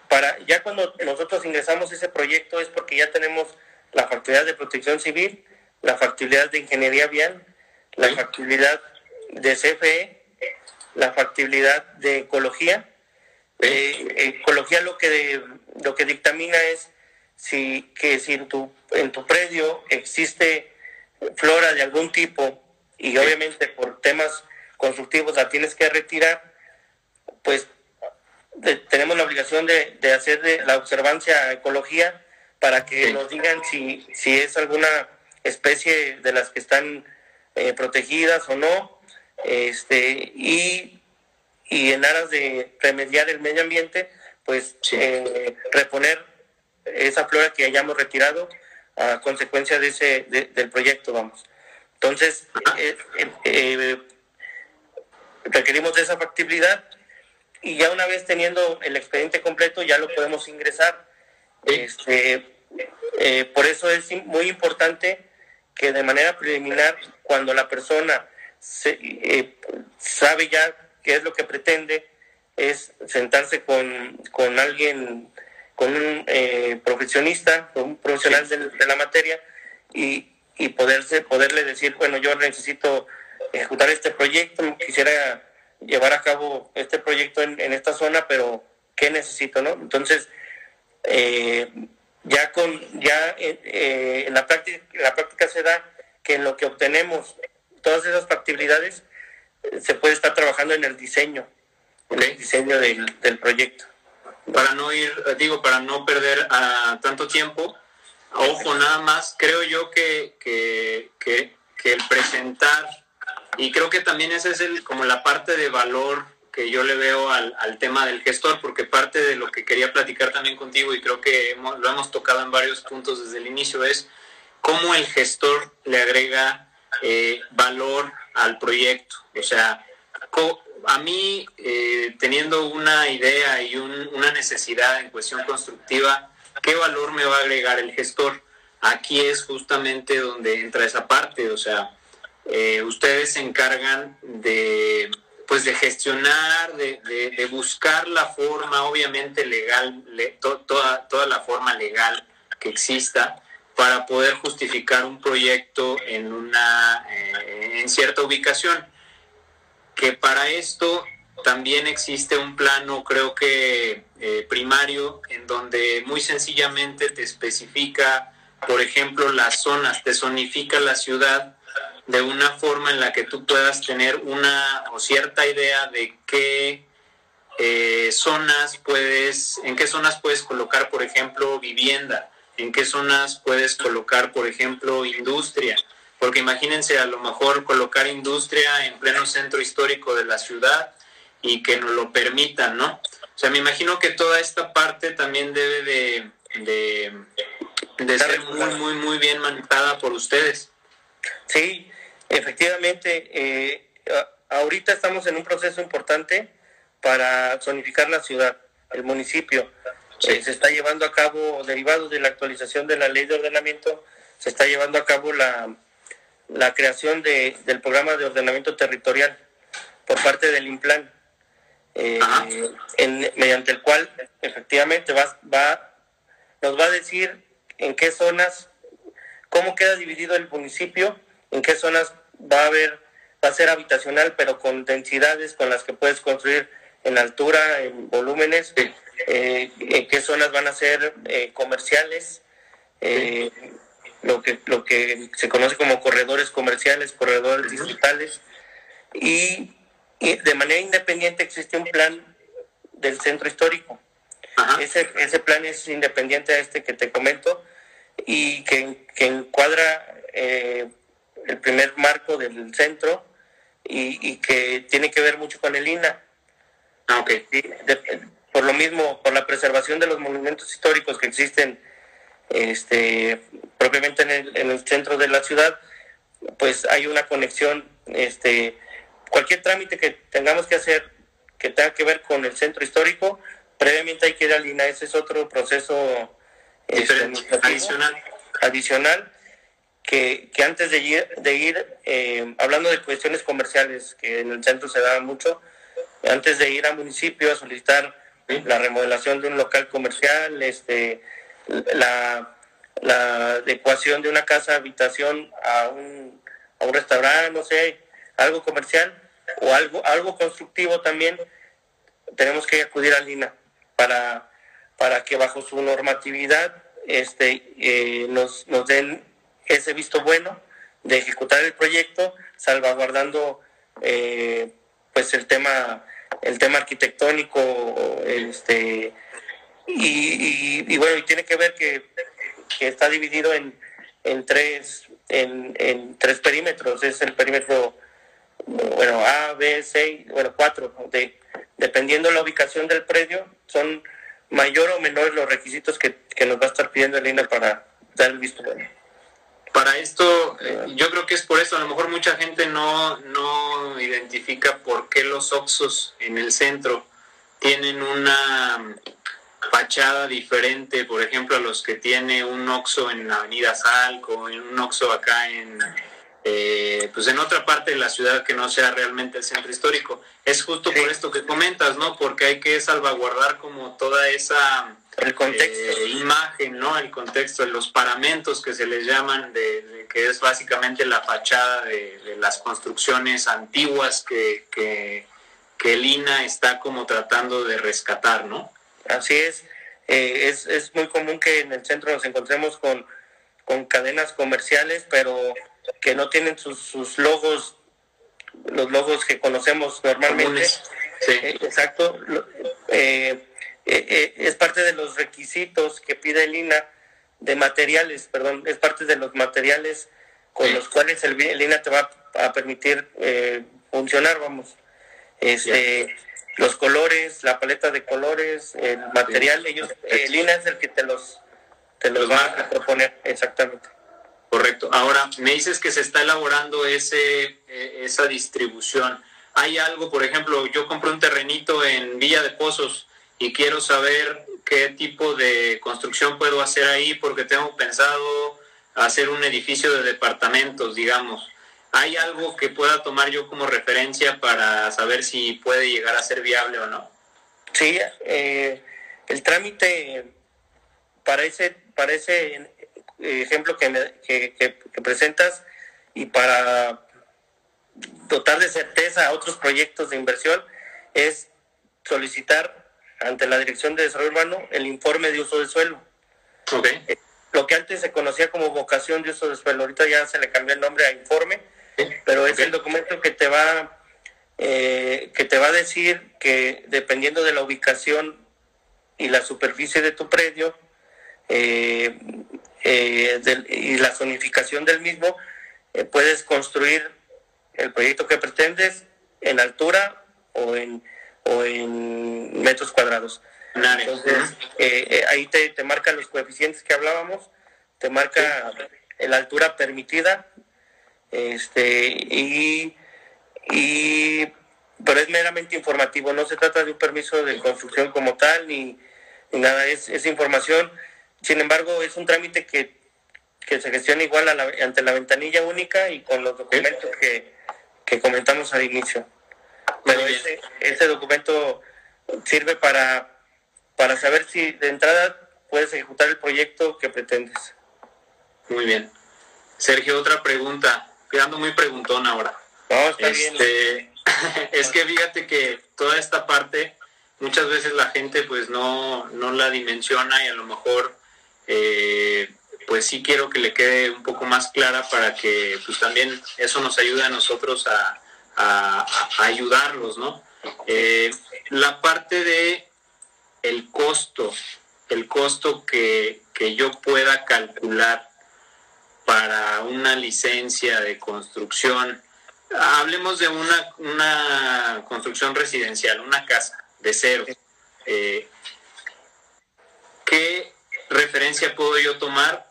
para ya cuando nosotros ingresamos ese proyecto es porque ya tenemos la factibilidad de protección civil, la factibilidad de ingeniería vial, la factibilidad de CFE, la factibilidad de ecología. Eh, ecología lo que lo que dictamina es si, que si en tu, en tu predio existe flora de algún tipo y obviamente por temas constructivos la tienes que retirar, pues tenemos la obligación de, de hacer de la observancia a ecología para que nos digan si, si es alguna especie de las que están eh, protegidas o no, este, y, y, en aras de remediar el medio ambiente, pues eh, reponer esa flora que hayamos retirado a consecuencia de ese, del proyecto, vamos. Entonces, eh, requerimos de esa factibilidad y ya una vez teniendo el expediente completo ya lo podemos ingresar. Este, eh, por eso es muy importante que de manera preliminar, cuando la persona se, eh, sabe ya qué es lo que pretende, es sentarse con, con alguien, con un eh, profesionista, un profesional de, la materia y, y poderse, poderle decir, bueno, yo necesito ejecutar este proyecto, quisiera llevar a cabo este proyecto en, en esta zona, pero ¿qué necesito? no Entonces, eh, ya con ya eh, en la práctica la práctica se da que en lo que obtenemos todas esas factibilidades eh, se puede estar trabajando en el diseño el diseño del, del proyecto. Para no ir digo para no perder tanto tiempo ojo nada más creo yo que, que, que, que el presentar y creo que también esa es el, como la parte de valor que yo le veo al, tema del gestor, porque parte de lo que quería platicar también contigo, y creo que lo hemos tocado en varios puntos desde el inicio, es cómo el gestor le agrega eh, valor al proyecto. O sea, a mí, eh, teniendo una idea y un, una necesidad en cuestión constructiva, ¿qué valor me va a agregar el gestor? Aquí es justamente donde entra esa parte, o sea, eh, ustedes se encargan de pues de gestionar, de, de, buscar la forma, obviamente legal, toda, toda la forma legal que exista para poder justificar un proyecto en una eh, en cierta ubicación. Que para esto también existe un plano, creo que eh, primario, en donde muy sencillamente te especifica, por ejemplo, las zonas, te zonifica la ciudad de una forma en la que tú puedas tener una o cierta idea de qué eh, zonas puedes, en qué zonas puedes colocar, por ejemplo, vivienda, en qué zonas puedes colocar, por ejemplo, industria, porque imagínense a lo mejor colocar industria en pleno centro histórico de la ciudad y que nos lo permitan, ¿no? O sea, me imagino que toda esta parte también debe de, de, de ser muy, muy, muy bien manejada por ustedes. Sí, Efectivamente, eh, ahorita estamos en un proceso importante para zonificar la ciudad, el municipio. Eh, se está llevando a cabo, derivado de la actualización de la ley de ordenamiento, se está llevando a cabo la, la creación de, del programa de ordenamiento territorial por parte del INPLAN, eh, mediante el cual efectivamente va, va, nos va a decir en qué zonas, cómo queda dividido el municipio en qué zonas va a haber, va a ser habitacional, pero con densidades con las que puedes construir en altura, en volúmenes, eh, en qué zonas van a ser eh, comerciales, eh, lo, que, lo que se conoce como corredores comerciales, corredores digitales, y, de manera independiente existe un plan del centro histórico. Ese, ese plan es independiente a este que te comento y que, que encuadra eh, el primer marco del centro y, que tiene que ver mucho con el INA. Ah, por lo mismo, por la preservación de los monumentos históricos que existen este, propiamente en el, en el centro de la ciudad, pues hay una conexión, este, cualquier trámite que tengamos que hacer que tenga que ver con el centro histórico, previamente hay que ir al INA, ese es otro proceso este, adicional. adicional que, antes de ir, de ir eh, hablando de cuestiones comerciales, que en el centro se da mucho, antes de ir al municipio a solicitar la remodelación de un local comercial, este, la, adecuación de una casa habitación a un, a un restaurante, no sé, algo comercial o algo, algo constructivo también, tenemos que acudir al INA para, para que bajo su normatividad este, eh, nos, nos den ese visto bueno de ejecutar el proyecto, salvaguardando eh, pues el tema el tema arquitectónico este y, bueno y tiene que ver que, está dividido en, en tres en, en, tres perímetros. Es el perímetro bueno A B C bueno cuatro de, dependiendo la ubicación del predio son mayor o menor los requisitos que, nos va a estar pidiendo el INA para dar el visto bueno para esto, eh, yo creo que es por eso, a lo mejor mucha gente no, no identifica por qué los Oxos en el centro tienen una fachada diferente, por ejemplo, a los que tiene un Oxo en la Avenida Salco, en un Oxo acá en, eh, pues en otra parte de la ciudad que no sea realmente el centro histórico. Es justo por esto que comentas, ¿no? Porque hay que salvaguardar como toda esa el contexto. Eh, imagen, ¿no? El contexto, los paramentos que se les llaman, de, que es básicamente la fachada de, las construcciones antiguas que, que, el INA está como tratando de rescatar, ¿no? Así es. Eh, es, es muy común que en el centro nos encontremos con, con cadenas comerciales, pero que no tienen sus, sus logos, los logos que conocemos normalmente. Sí. Eh, exacto. Eh, eh, eh, es parte de los requisitos que pide el INA de materiales, perdón, es parte de los materiales con los cuales el, INA te va a permitir eh, funcionar, vamos. Este, los colores, la paleta de colores, el material, ellos, el INA es el que te los, te los, va a proponer, exactamente. Correcto. Ahora, me dices que se está elaborando ese, esa distribución. Hay algo, por ejemplo, yo compré un terrenito en Villa de Pozos, y quiero saber qué tipo de construcción puedo hacer ahí porque tengo pensado hacer un edificio de departamentos, digamos. ¿Hay algo que pueda tomar yo como referencia para saber si puede llegar a ser viable o no? Sí, eh, el trámite para ese, ese ejemplo que, que presentas y para dotar de certeza a otros proyectos de inversión es solicitar ante la Dirección de Desarrollo Urbano el informe de uso de suelo. Eh, lo que antes se conocía como vocación de uso de suelo, ahorita ya se le cambió el nombre a informe, pero es el documento que te va eh, que te va a decir que dependiendo de la ubicación y la superficie de tu predio eh, y la zonificación del mismo, puedes construir el proyecto que pretendes en altura o en o en metros cuadrados. Entonces, eh, eh, ahí te, te marca los coeficientes que hablábamos, te marca la altura permitida, este, y, y, pero es meramente informativo, no se trata de un permiso de construcción como tal, ni, nada, es, es, información. Sin embargo, es un trámite que, que se gestiona igual ante la ventanilla única y con los documentos que, que comentamos al inicio. Pero ese, documento sirve para, para saber si de entrada puedes ejecutar el proyecto que pretendes. Muy bien. Sergio, otra pregunta. Quedando muy preguntón ahora. No, está bien. Este, es que fíjate que toda esta parte, muchas veces la gente pues no, no la dimensiona y a lo mejor eh, pues sí quiero que le quede un poco más clara para que pues también eso nos ayude a nosotros a, a, ayudarlos, ¿no? Eh, la parte de el costo, el costo que, yo pueda calcular para una licencia de construcción, hablemos de una, una construcción residencial, una casa de cero. Eh, ¿Qué referencia puedo yo tomar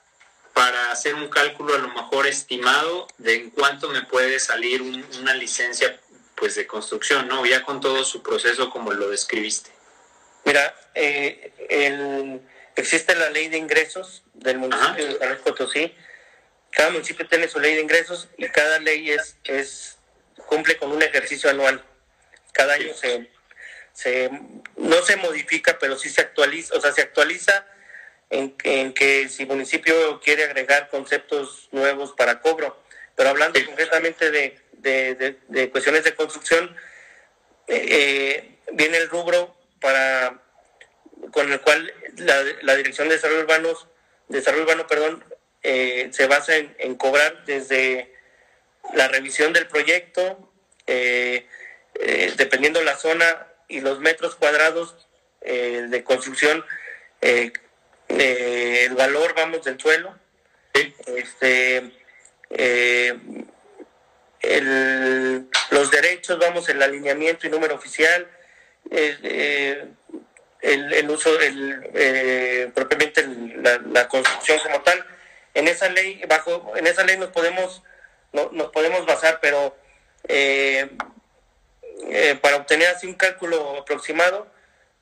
para hacer un cálculo a lo mejor estimado de en cuánto me puede salir una licencia pues de construcción, ¿no? Ya con todo su proceso como lo describiste. Mira, eh, existe la ley de ingresos del municipio de San Luis Potosí. Cada municipio tiene su ley de ingresos y cada ley es, es cumple con un ejercicio anual. Cada año se, se no se modifica, pero sí se actualiza, o sea, se actualiza en, que si municipio quiere agregar conceptos nuevos para cobro. Pero hablando concretamente de, de, cuestiones de construcción, eh, viene el rubro para con el cual la, Dirección de Desarrollo Urbanos desarrollo urbano, perdón, eh, se basa en, cobrar desde la revisión del proyecto, eh, eh, dependiendo la zona y los metros cuadrados de construcción, el valor, vamos, del suelo. Este, los derechos, vamos, el alineamiento y número oficial, el, uso, el, eh, propiamente la, construcción como tal. En esa ley, bajo, en esa ley nos podemos, no, nos podemos basar, pero eh, eh, para obtener así un cálculo aproximado,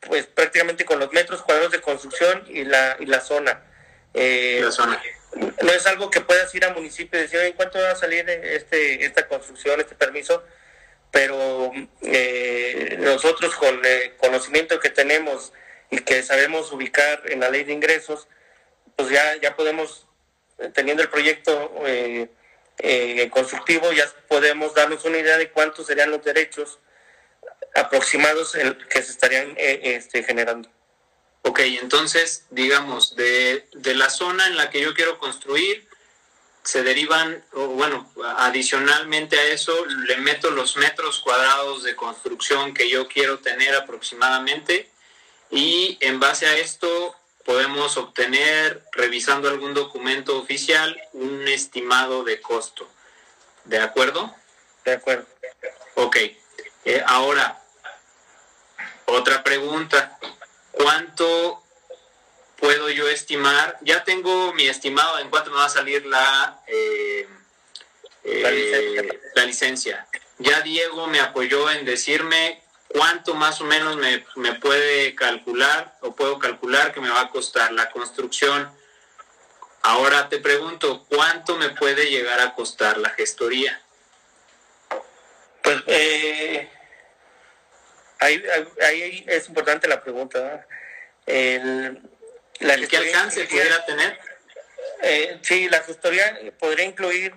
pues prácticamente con los metros cuadrados de construcción y la, y la zona. la zona. No es algo que puedas ir a municipio y decir, ¿en cuánto va a salir este, esta construcción, este permiso? pero eh, nosotros con el conocimiento que tenemos y que sabemos ubicar en la ley de ingresos, pues ya, ya podemos, teniendo el proyecto eh, eh, constructivo, ya podemos darnos una idea de cuántos serían los derechos aproximados que se estarían este, generando. Ok, entonces, digamos, de, de la zona en la que yo quiero construir, se derivan, o bueno, adicionalmente a eso, le meto los metros cuadrados de construcción que yo quiero tener aproximadamente y en base a esto podemos obtener, revisando algún documento oficial, un estimado de costo. ¿De acuerdo? De acuerdo. Ok. Eh, ahora, otra pregunta. ¿Cuánto puedo yo estimar, ya tengo mi estimado en cuánto me va a salir la, eh, eh, la, licencia. Ya Diego me apoyó en decirme cuánto más o menos me, me, puede calcular o puedo calcular que me va a costar la construcción. Ahora te pregunto, ¿cuánto me puede llegar a costar la gestoría? Pues eh, ahí, ahí, es importante la pregunta. El, la ¿Qué alcance pudiera tener? Eh, sí, la gestoría podría incluir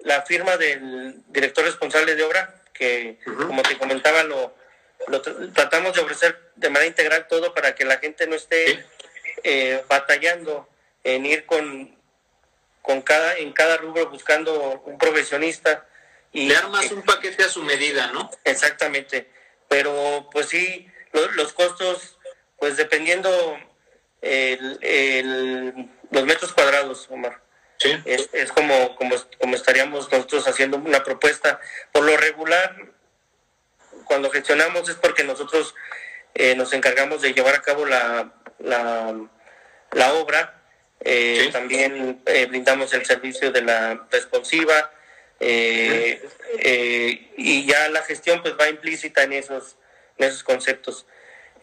la firma del director responsable de obra, que como te comentaba, lo, tratamos de ofrecer de manera integral todo para que la gente no esté eh, batallando en ir con, con cada, en cada rubro buscando un profesionista. Y, Le armas un paquete a su medida, ¿no? Exactamente. Pero pues sí, los costos, pues dependiendo el, los metros cuadrados, Omar. Es, como, como, como estaríamos nosotros haciendo una propuesta. Por lo regular, cuando gestionamos es porque nosotros eh, nos encargamos de llevar a cabo la, la, obra. Eh, también eh, brindamos el servicio de la responsiva y ya la gestión pues va implícita en esos, en esos conceptos.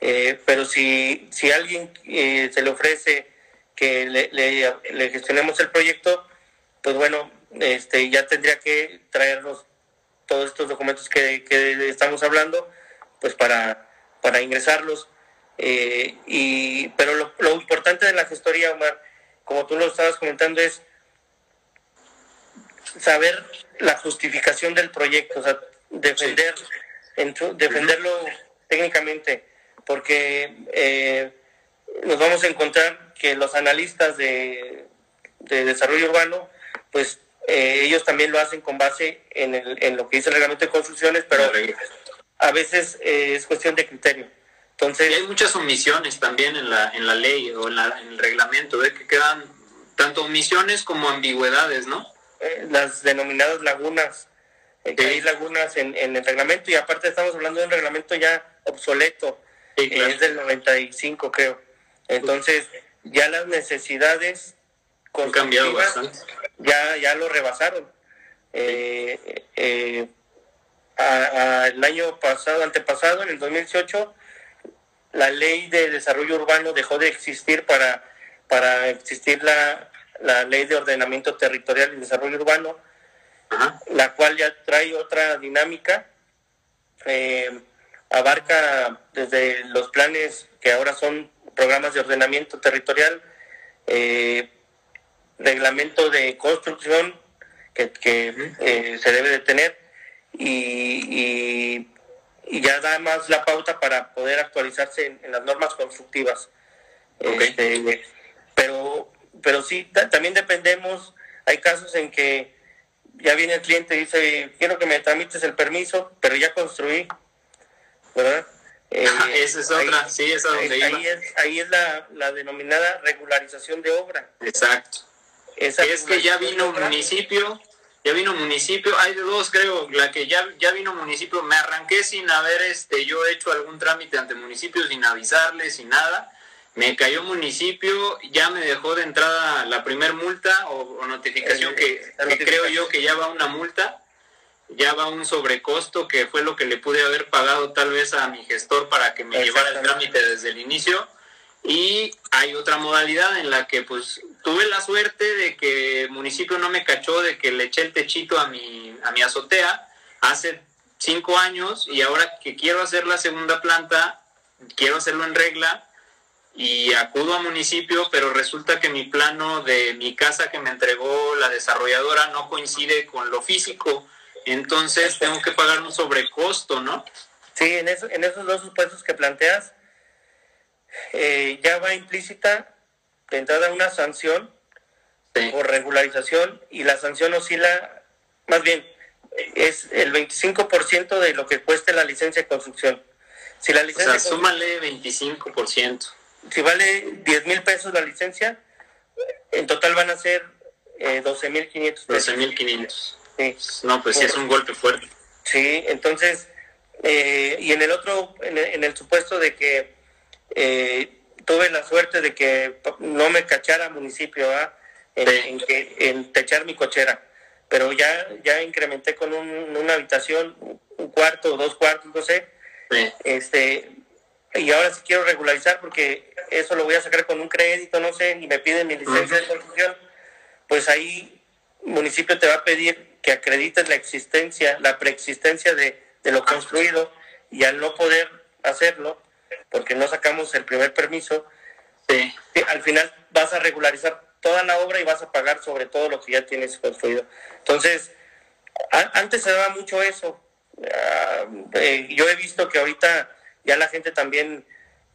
Eh, pero si, si alguien eh, se le ofrece que le, le, gestionemos el proyecto, pues bueno, este, ya tendría que traernos todos estos documentos que, que estamos hablando, pues para, para ingresarlos. Eh, y, pero lo, lo, importante de la gestoría, Omar, como tú lo estabas comentando, es saber la justificación del proyecto, o sea, defender, defenderlo técnicamente porque eh, nos vamos a encontrar que los analistas de, desarrollo urbano, pues eh, ellos también lo hacen con base en, el, en lo que dice el reglamento de construcciones, pero a veces eh, es cuestión de criterio. Entonces, hay muchas omisiones también en la, en la ley o en, el reglamento, de que quedan tanto omisiones como ambigüedades, ¿no? Las denominadas lagunas, que hay lagunas en, en el reglamento y aparte estamos hablando de un reglamento ya obsoleto es del 95 creo. Entonces, ya las necesidades han cambiado bastante. Ya, ya lo rebasaron. Eh, eh, el año pasado, antepasado, en el 2018, la ley de desarrollo urbano dejó de existir para, para existir la, la ley de ordenamiento territorial y desarrollo urbano, la cual ya trae otra dinámica. Eh, abarca desde los planes que ahora son programas de ordenamiento territorial, eh, reglamento de construcción que, eh, se debe de tener y, ya da más la pauta para poder actualizarse en, las normas constructivas. Este, pero pero sí, también dependemos, hay casos en que ya viene el cliente y dice, quiero que me tramites el permiso, pero ya construí, ¿verdad? Eh, esa es otra, sí, esa es donde ahí, Es, ahí es la, la, denominada regularización de obra. Exacto. es que ya vino municipio, ya vino municipio, hay dos creo, la que ya, ya vino municipio, me arranqué sin haber este yo hecho algún trámite ante municipio, sin avisarle, sin nada, me cayó municipio, ya me dejó de entrada la primer multa o, notificación que, creo yo que ya va una multa, ya va un sobrecosto que fue lo que le pude haber pagado tal vez a mi gestor para que me llevara el trámite desde el inicio. Y hay otra modalidad en la que pues tuve la suerte de que el municipio no me cachó de que le eché el techito a mi, a mi azotea hace cinco años y ahora que quiero hacer la segunda planta, quiero hacerlo en regla, y acudo a municipio, pero resulta que mi plano de mi casa que me entregó la desarrolladora no coincide con lo físico, entonces tengo que pagar un sobrecosto, ¿no? Sí, en, eso, en esos dos supuestos que planteas, eh, ya va implícita de entrada una sanción por regularización y la sanción oscila, más bien, es el 25% de lo que cueste la licencia de construcción. Si la licencia o sea, súmale 25% si vale 10 mil pesos la licencia, en total van a ser eh, 12 mil 500 12 mil 500. Sí. No, pues sí es un golpe fuerte. Sí, entonces, eh, y en el otro, en el, supuesto de que eh, tuve la suerte de que no me cachara municipio en, que, en techar mi cochera, pero ya, ya incrementé con una habitación, un cuarto, dos cuartos, no sé, este, y ahora sí quiero regularizar porque eso lo voy a sacar con un crédito, no sé, y me piden mi licencia de construcción, pues ahí el municipio te va a pedir que acredites la existencia, la preexistencia de, de lo construido y al no poder hacerlo, porque no sacamos el primer permiso, sí. al final vas a regularizar toda la obra y vas a pagar sobre todo lo que ya tienes construido. Entonces, antes se daba mucho eso. Eh, yo he visto que ahorita ya la gente también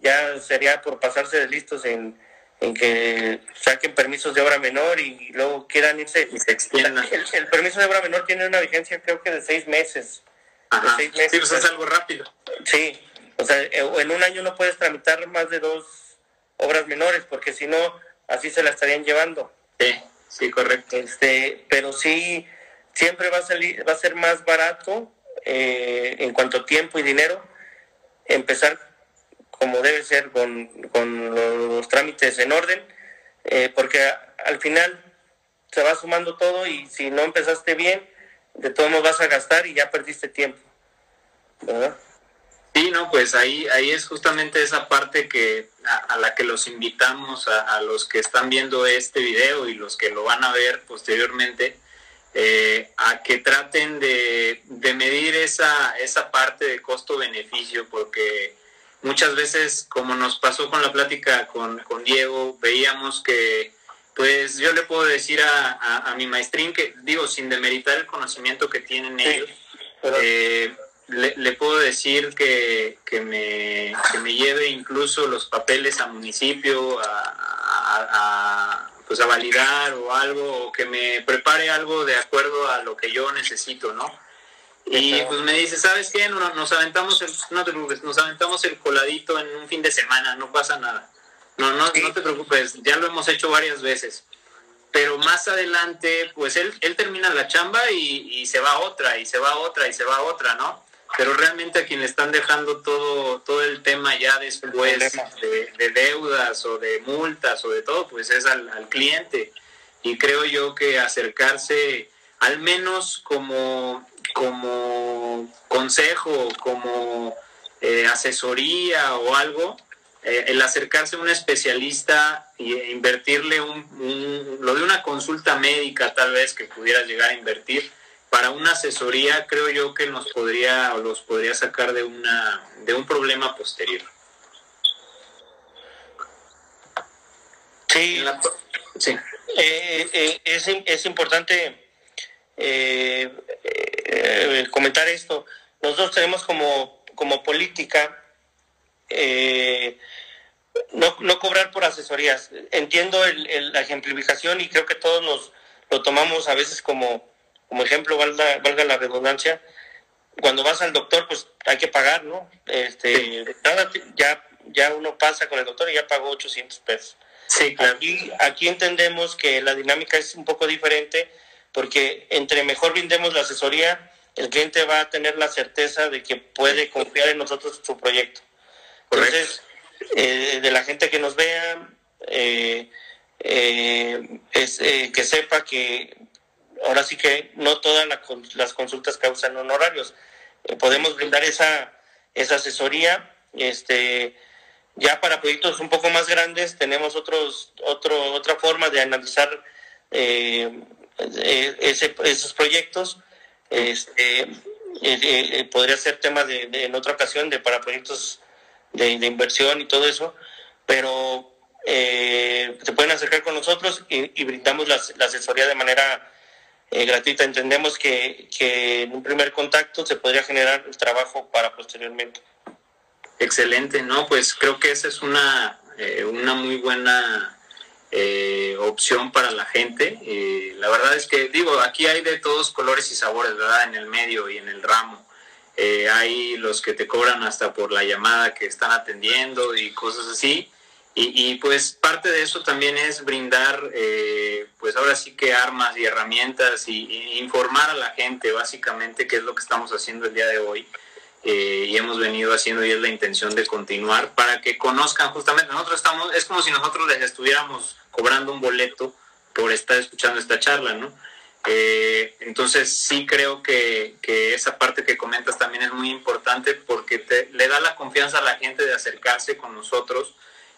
ya sería por pasarse de listos en, que saquen permisos de obra menor y luego quieran irse. Y se extiendan. El, permiso de obra menor tiene una vigencia creo que de seis meses. Ajá. Sí, pues es algo rápido. Sí, o sea, eh, en un año no puedes tramitar más de dos obras menores porque si no, así se la estarían llevando. Sí, sí, correcto. Este, pero sí, siempre va a salir, va a ser más barato eh, en cuanto a tiempo y dinero empezar como debe ser con, los, trámites en orden, eh, porque al final se va sumando todo y si no empezaste bien, de todos modos vas a gastar y ya perdiste tiempo. ¿verdad? Sí, no, pues ahí, ahí es justamente esa parte que a, la que los invitamos a, los que están viendo este video y los que lo van a ver posteriormente, eh, a que traten de, medir esa, esa parte de costo-beneficio, porque muchas veces, como nos pasó con la plática con, Diego, veíamos que, pues yo le puedo decir a, mi maestrín que, digo, sin demeritar el conocimiento que tienen ellos, eh, le, puedo decir que, que, me, que me lleve incluso los papeles a municipio, a pues a validar o algo, o que me prepare algo de acuerdo a lo que yo necesito, ¿no? Y pues me dice, ¿sabes qué? Nos aventamos el, no te preocupes, nos aventamos el coladito en un fin de semana, no pasa nada. No, no, no te preocupes, ya lo hemos hecho varias veces. Pero más adelante, pues él, él termina la chamba y, y se va a otra, y se va a otra, y se va a otra, ¿no? Pero realmente a quien le están dejando todo, todo el tema ya después de, de, deudas o de multas o de todo, pues es al, cliente. Y creo yo que acercarse al menos como, como consejo, como eh, asesoría o algo, eh, el acercarse a un especialista e invertirle un, lo de una consulta médica tal vez que pudieras llegar a invertir, para una asesoría creo yo que nos podría o los podría sacar de una de un problema posterior. Sí, sí. Eh, eh, es, es, importante eh, comentar esto. Nosotros tenemos como, como política no, no cobrar por asesorías. Entiendo el, la ejemplificación y creo que todos nos lo tomamos a veces como, como ejemplo, valga, valga la redundancia. Cuando vas al doctor, pues hay que pagar, ¿no? Este, ya, ya uno pasa con el doctor y ya pagó 800 pesos. Sí, aquí, aquí entendemos que la dinámica es un poco diferente porque entre mejor brindemos la asesoría, el cliente va a tener la certeza de que puede confiar en nosotros su proyecto. Entonces, eh, de la gente que nos vea, eh, eh, es que sepa que ahora sí que no todas las consultas causan honorarios. podemos brindar esa, esa asesoría. Este, ya para proyectos un poco más grandes tenemos otros, otro, otra forma de analizar esos proyectos. Este, podría ser tema de, en otra ocasión de para proyectos de, inversión y todo eso, pero eh, se pueden acercar con nosotros y, brindamos la, asesoría de manera eh, gratuita. Entendemos que, que, en un primer contacto se podría generar el trabajo para posteriormente. Excelente, ¿no? Pues creo que esa es una, eh, una muy buena opción para la gente. la verdad es que, digo, aquí hay de todos colores y sabores, ¿verdad? En el medio y en el ramo. Eh, hay los que te cobran hasta por la llamada que están atendiendo y cosas así. Y, pues parte de eso también es brindar, eh, pues ahora sí que armas y herramientas y, informar a la gente básicamente qué es lo que estamos haciendo el día de hoy. Eh, y hemos venido haciendo y es la intención de continuar para que conozcan justamente, nosotros estamos, es como si nosotros les estuviéramos cobrando un boleto por estar escuchando esta charla, ¿no? Eh, entonces sí creo que, esa parte que comentas también es muy importante porque te, le da la confianza a la gente de acercarse con nosotros,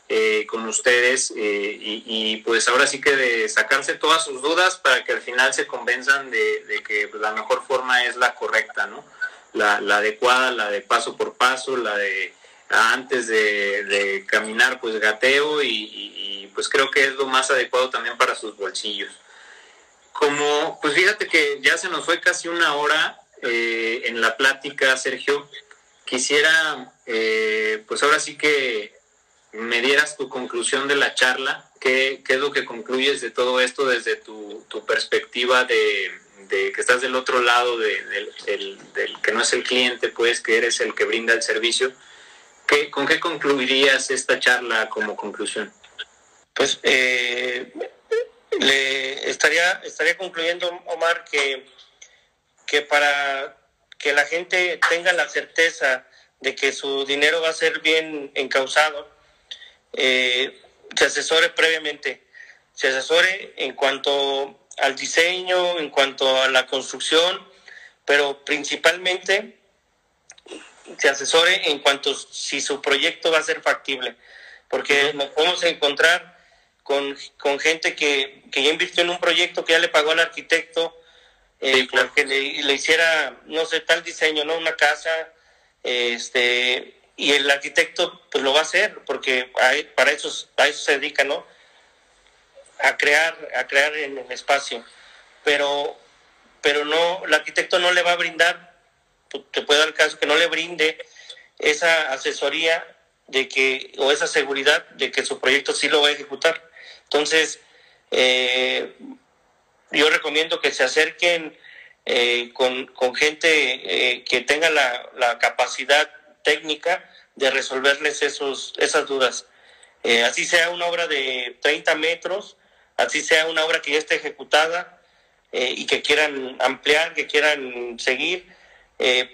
eh, con ustedes eh, y, pues ahora sí que de sacarse todas sus dudas para que al final se convenzan de, que la mejor forma es la correcta, ¿no? La, adecuada, la de paso por paso, la de antes de, caminar pues gateo y pues creo que es lo más adecuado también para sus bolsillos. Como, pues fíjate que ya se nos fue casi una hora eh, en la plática, Sergio. Quisiera, eh, pues ahora sí que me dieras tu conclusión de la charla. ¿Qué, es lo que concluyes de todo esto desde tu, perspectiva de, que estás del otro lado del, que no es el cliente, pues que eres el que brinda el servicio? ¿Qué, ¿Con qué concluirías esta charla como conclusión? Pues eh, le estaría, estaría concluyendo, Omar, que, que para que la gente tenga la certeza de que su dinero va a ser bien encausado, eh, se asesore previamente, se asesore en cuanto al diseño, en cuanto a la construcción, pero principalmente se asesore en cuanto si su proyecto va a ser factible, porque nos podemos encontrar con, con gente que, que, ya invirtió en un proyecto que ya le pagó al arquitecto eh, que le, le, hiciera, no sé, tal diseño, ¿no? Una casa, este, y el arquitecto pues lo va a hacer, porque para eso, a eso se dedica, ¿no? A crear, a crear en el espacio. Pero, pero no, el arquitecto no le va a brindar, pues, te puede dar el caso que no le brinde esa asesoría de que, o esa seguridad de que su proyecto sí lo va a ejecutar. Entonces, eh, yo recomiendo que se acerquen eh, con, gente eh, que tenga la, capacidad técnica de resolverles esos, esas dudas. así sea una obra de 30 metros, así sea una obra que ya esté ejecutada y que quieran ampliar, que quieran seguir,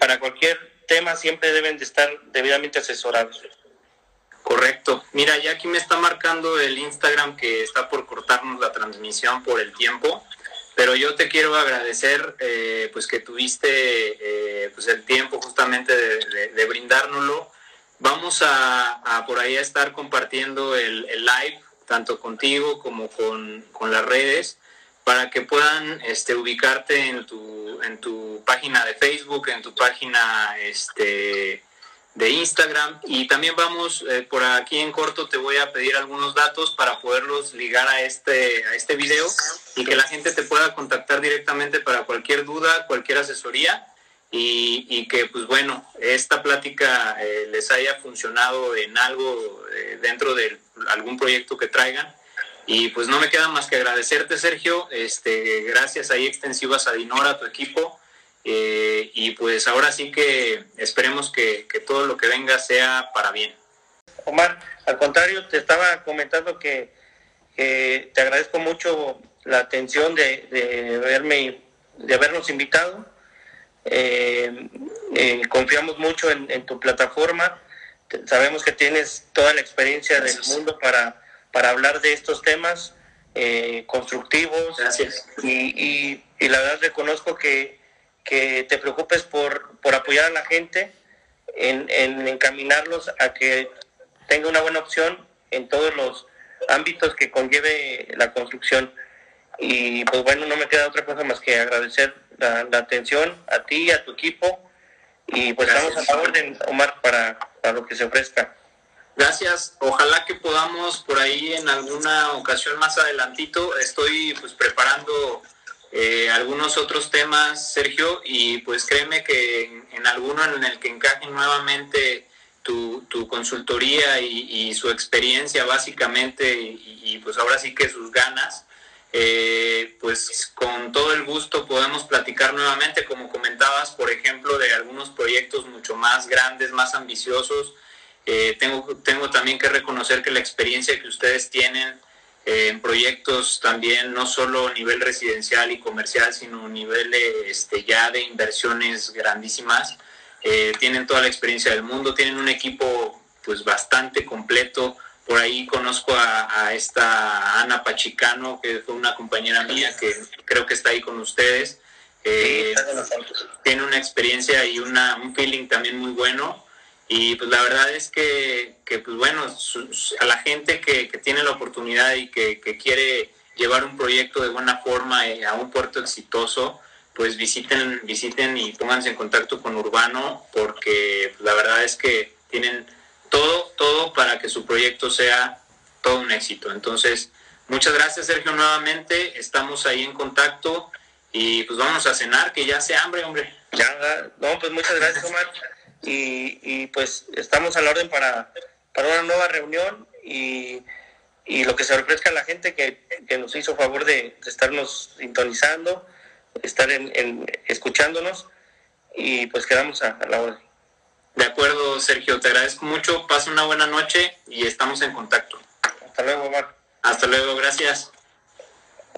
para cualquier tema siempre deben de estar debidamente asesorados. Correcto. Mira, ya aquí me está marcando el Instagram que está por cortarnos la transmisión por el tiempo, pero yo te quiero agradecer eh, pues que tuviste eh, pues el tiempo justamente de, brindárnoslo. Vamos a, por ahí a estar compartiendo el, live tanto contigo como con, con, las redes para que puedan este, ubicarte en tu, en tu página de Facebook, en tu página este, de Instagram y también vamos eh, por aquí en corto te voy a pedir algunos datos para poderlos ligar a este a este video y que la gente te pueda contactar directamente para cualquier duda, cualquier asesoría y, que pues bueno, esta plática eh, les haya funcionado en algo eh, dentro de algún proyecto que traigan. Y pues no me queda más que agradecerte, Sergio. Este, gracias ahí extensivas a Dinora, a tu equipo. Eh, y pues ahora sí que esperemos que, todo lo que venga sea para bien. Omar, al contrario, te estaba comentando que, te agradezco mucho la atención de, de, verme, de habernos invitado eh, eh, confiamos mucho en, tu plataforma. Sabemos que tienes toda la experiencia del mundo para, para hablar de estos temas constructivos. Gracias. Y, y, la verdad reconozco que, que te preocupes por, por apoyar a la gente, en, en encaminarlos a que tenga una buena opción en todos los ámbitos que conlleve la construcción. Y pues bueno, no me queda otra cosa más que agradecer la, atención a ti y a tu equipo. Y pues estamos a la orden, Omar, para, para lo que se ofrezca. Gracias. Ojalá que podamos por ahí en alguna ocasión más adelantito. Estoy pues preparando eh, algunos otros temas, Sergio, y pues créeme que en, alguno en el que encajen nuevamente tu, tu consultoría y, su experiencia básicamente y, y, pues ahora sí que sus ganas, eh, pues con todo el gusto podemos platicar nuevamente, como comentabas, por ejemplo, de algunos proyectos mucho más grandes, más ambiciosos. Eh, tengo, tengo también que reconocer que la experiencia que ustedes tienen en proyectos también, no solo a nivel residencial y comercial, sino a nivel este, ya de inversiones grandísimas, tienen toda la experiencia del mundo, tienen un equipo pues bastante completo, por ahí conozco a, esta Ana Pachicano, que fue una compañera mía que creo que está ahí con ustedes. Eh, tiene una experiencia y una, un feeling también muy bueno. Y pues la verdad es que, que pues bueno, a la gente que, que, tiene la oportunidad y que, que, quiere llevar un proyecto de buena forma eh, a un puerto exitoso, pues visiten, visiten y pónganse en contacto con Urbano, porque pues, la verdad es que tienen todo, todo para que su proyecto sea todo un éxito. Entonces, muchas gracias Sergio nuevamente, estamos ahí en contacto y pues vamos a cenar, que ya se hambre, hombre. Ya, no, pues muchas gracias Omar y, y pues estamos a la orden para, para una nueva reunión y, y lo que se ofrezca a la gente que, que nos hizo favor de, estarnos sintonizando, estar en, en, escuchándonos y pues quedamos a la orden. De acuerdo, Sergio, te agradezco mucho. Pasa una buena noche y estamos en contacto. Hasta luego, Omar. Hasta luego, gracias.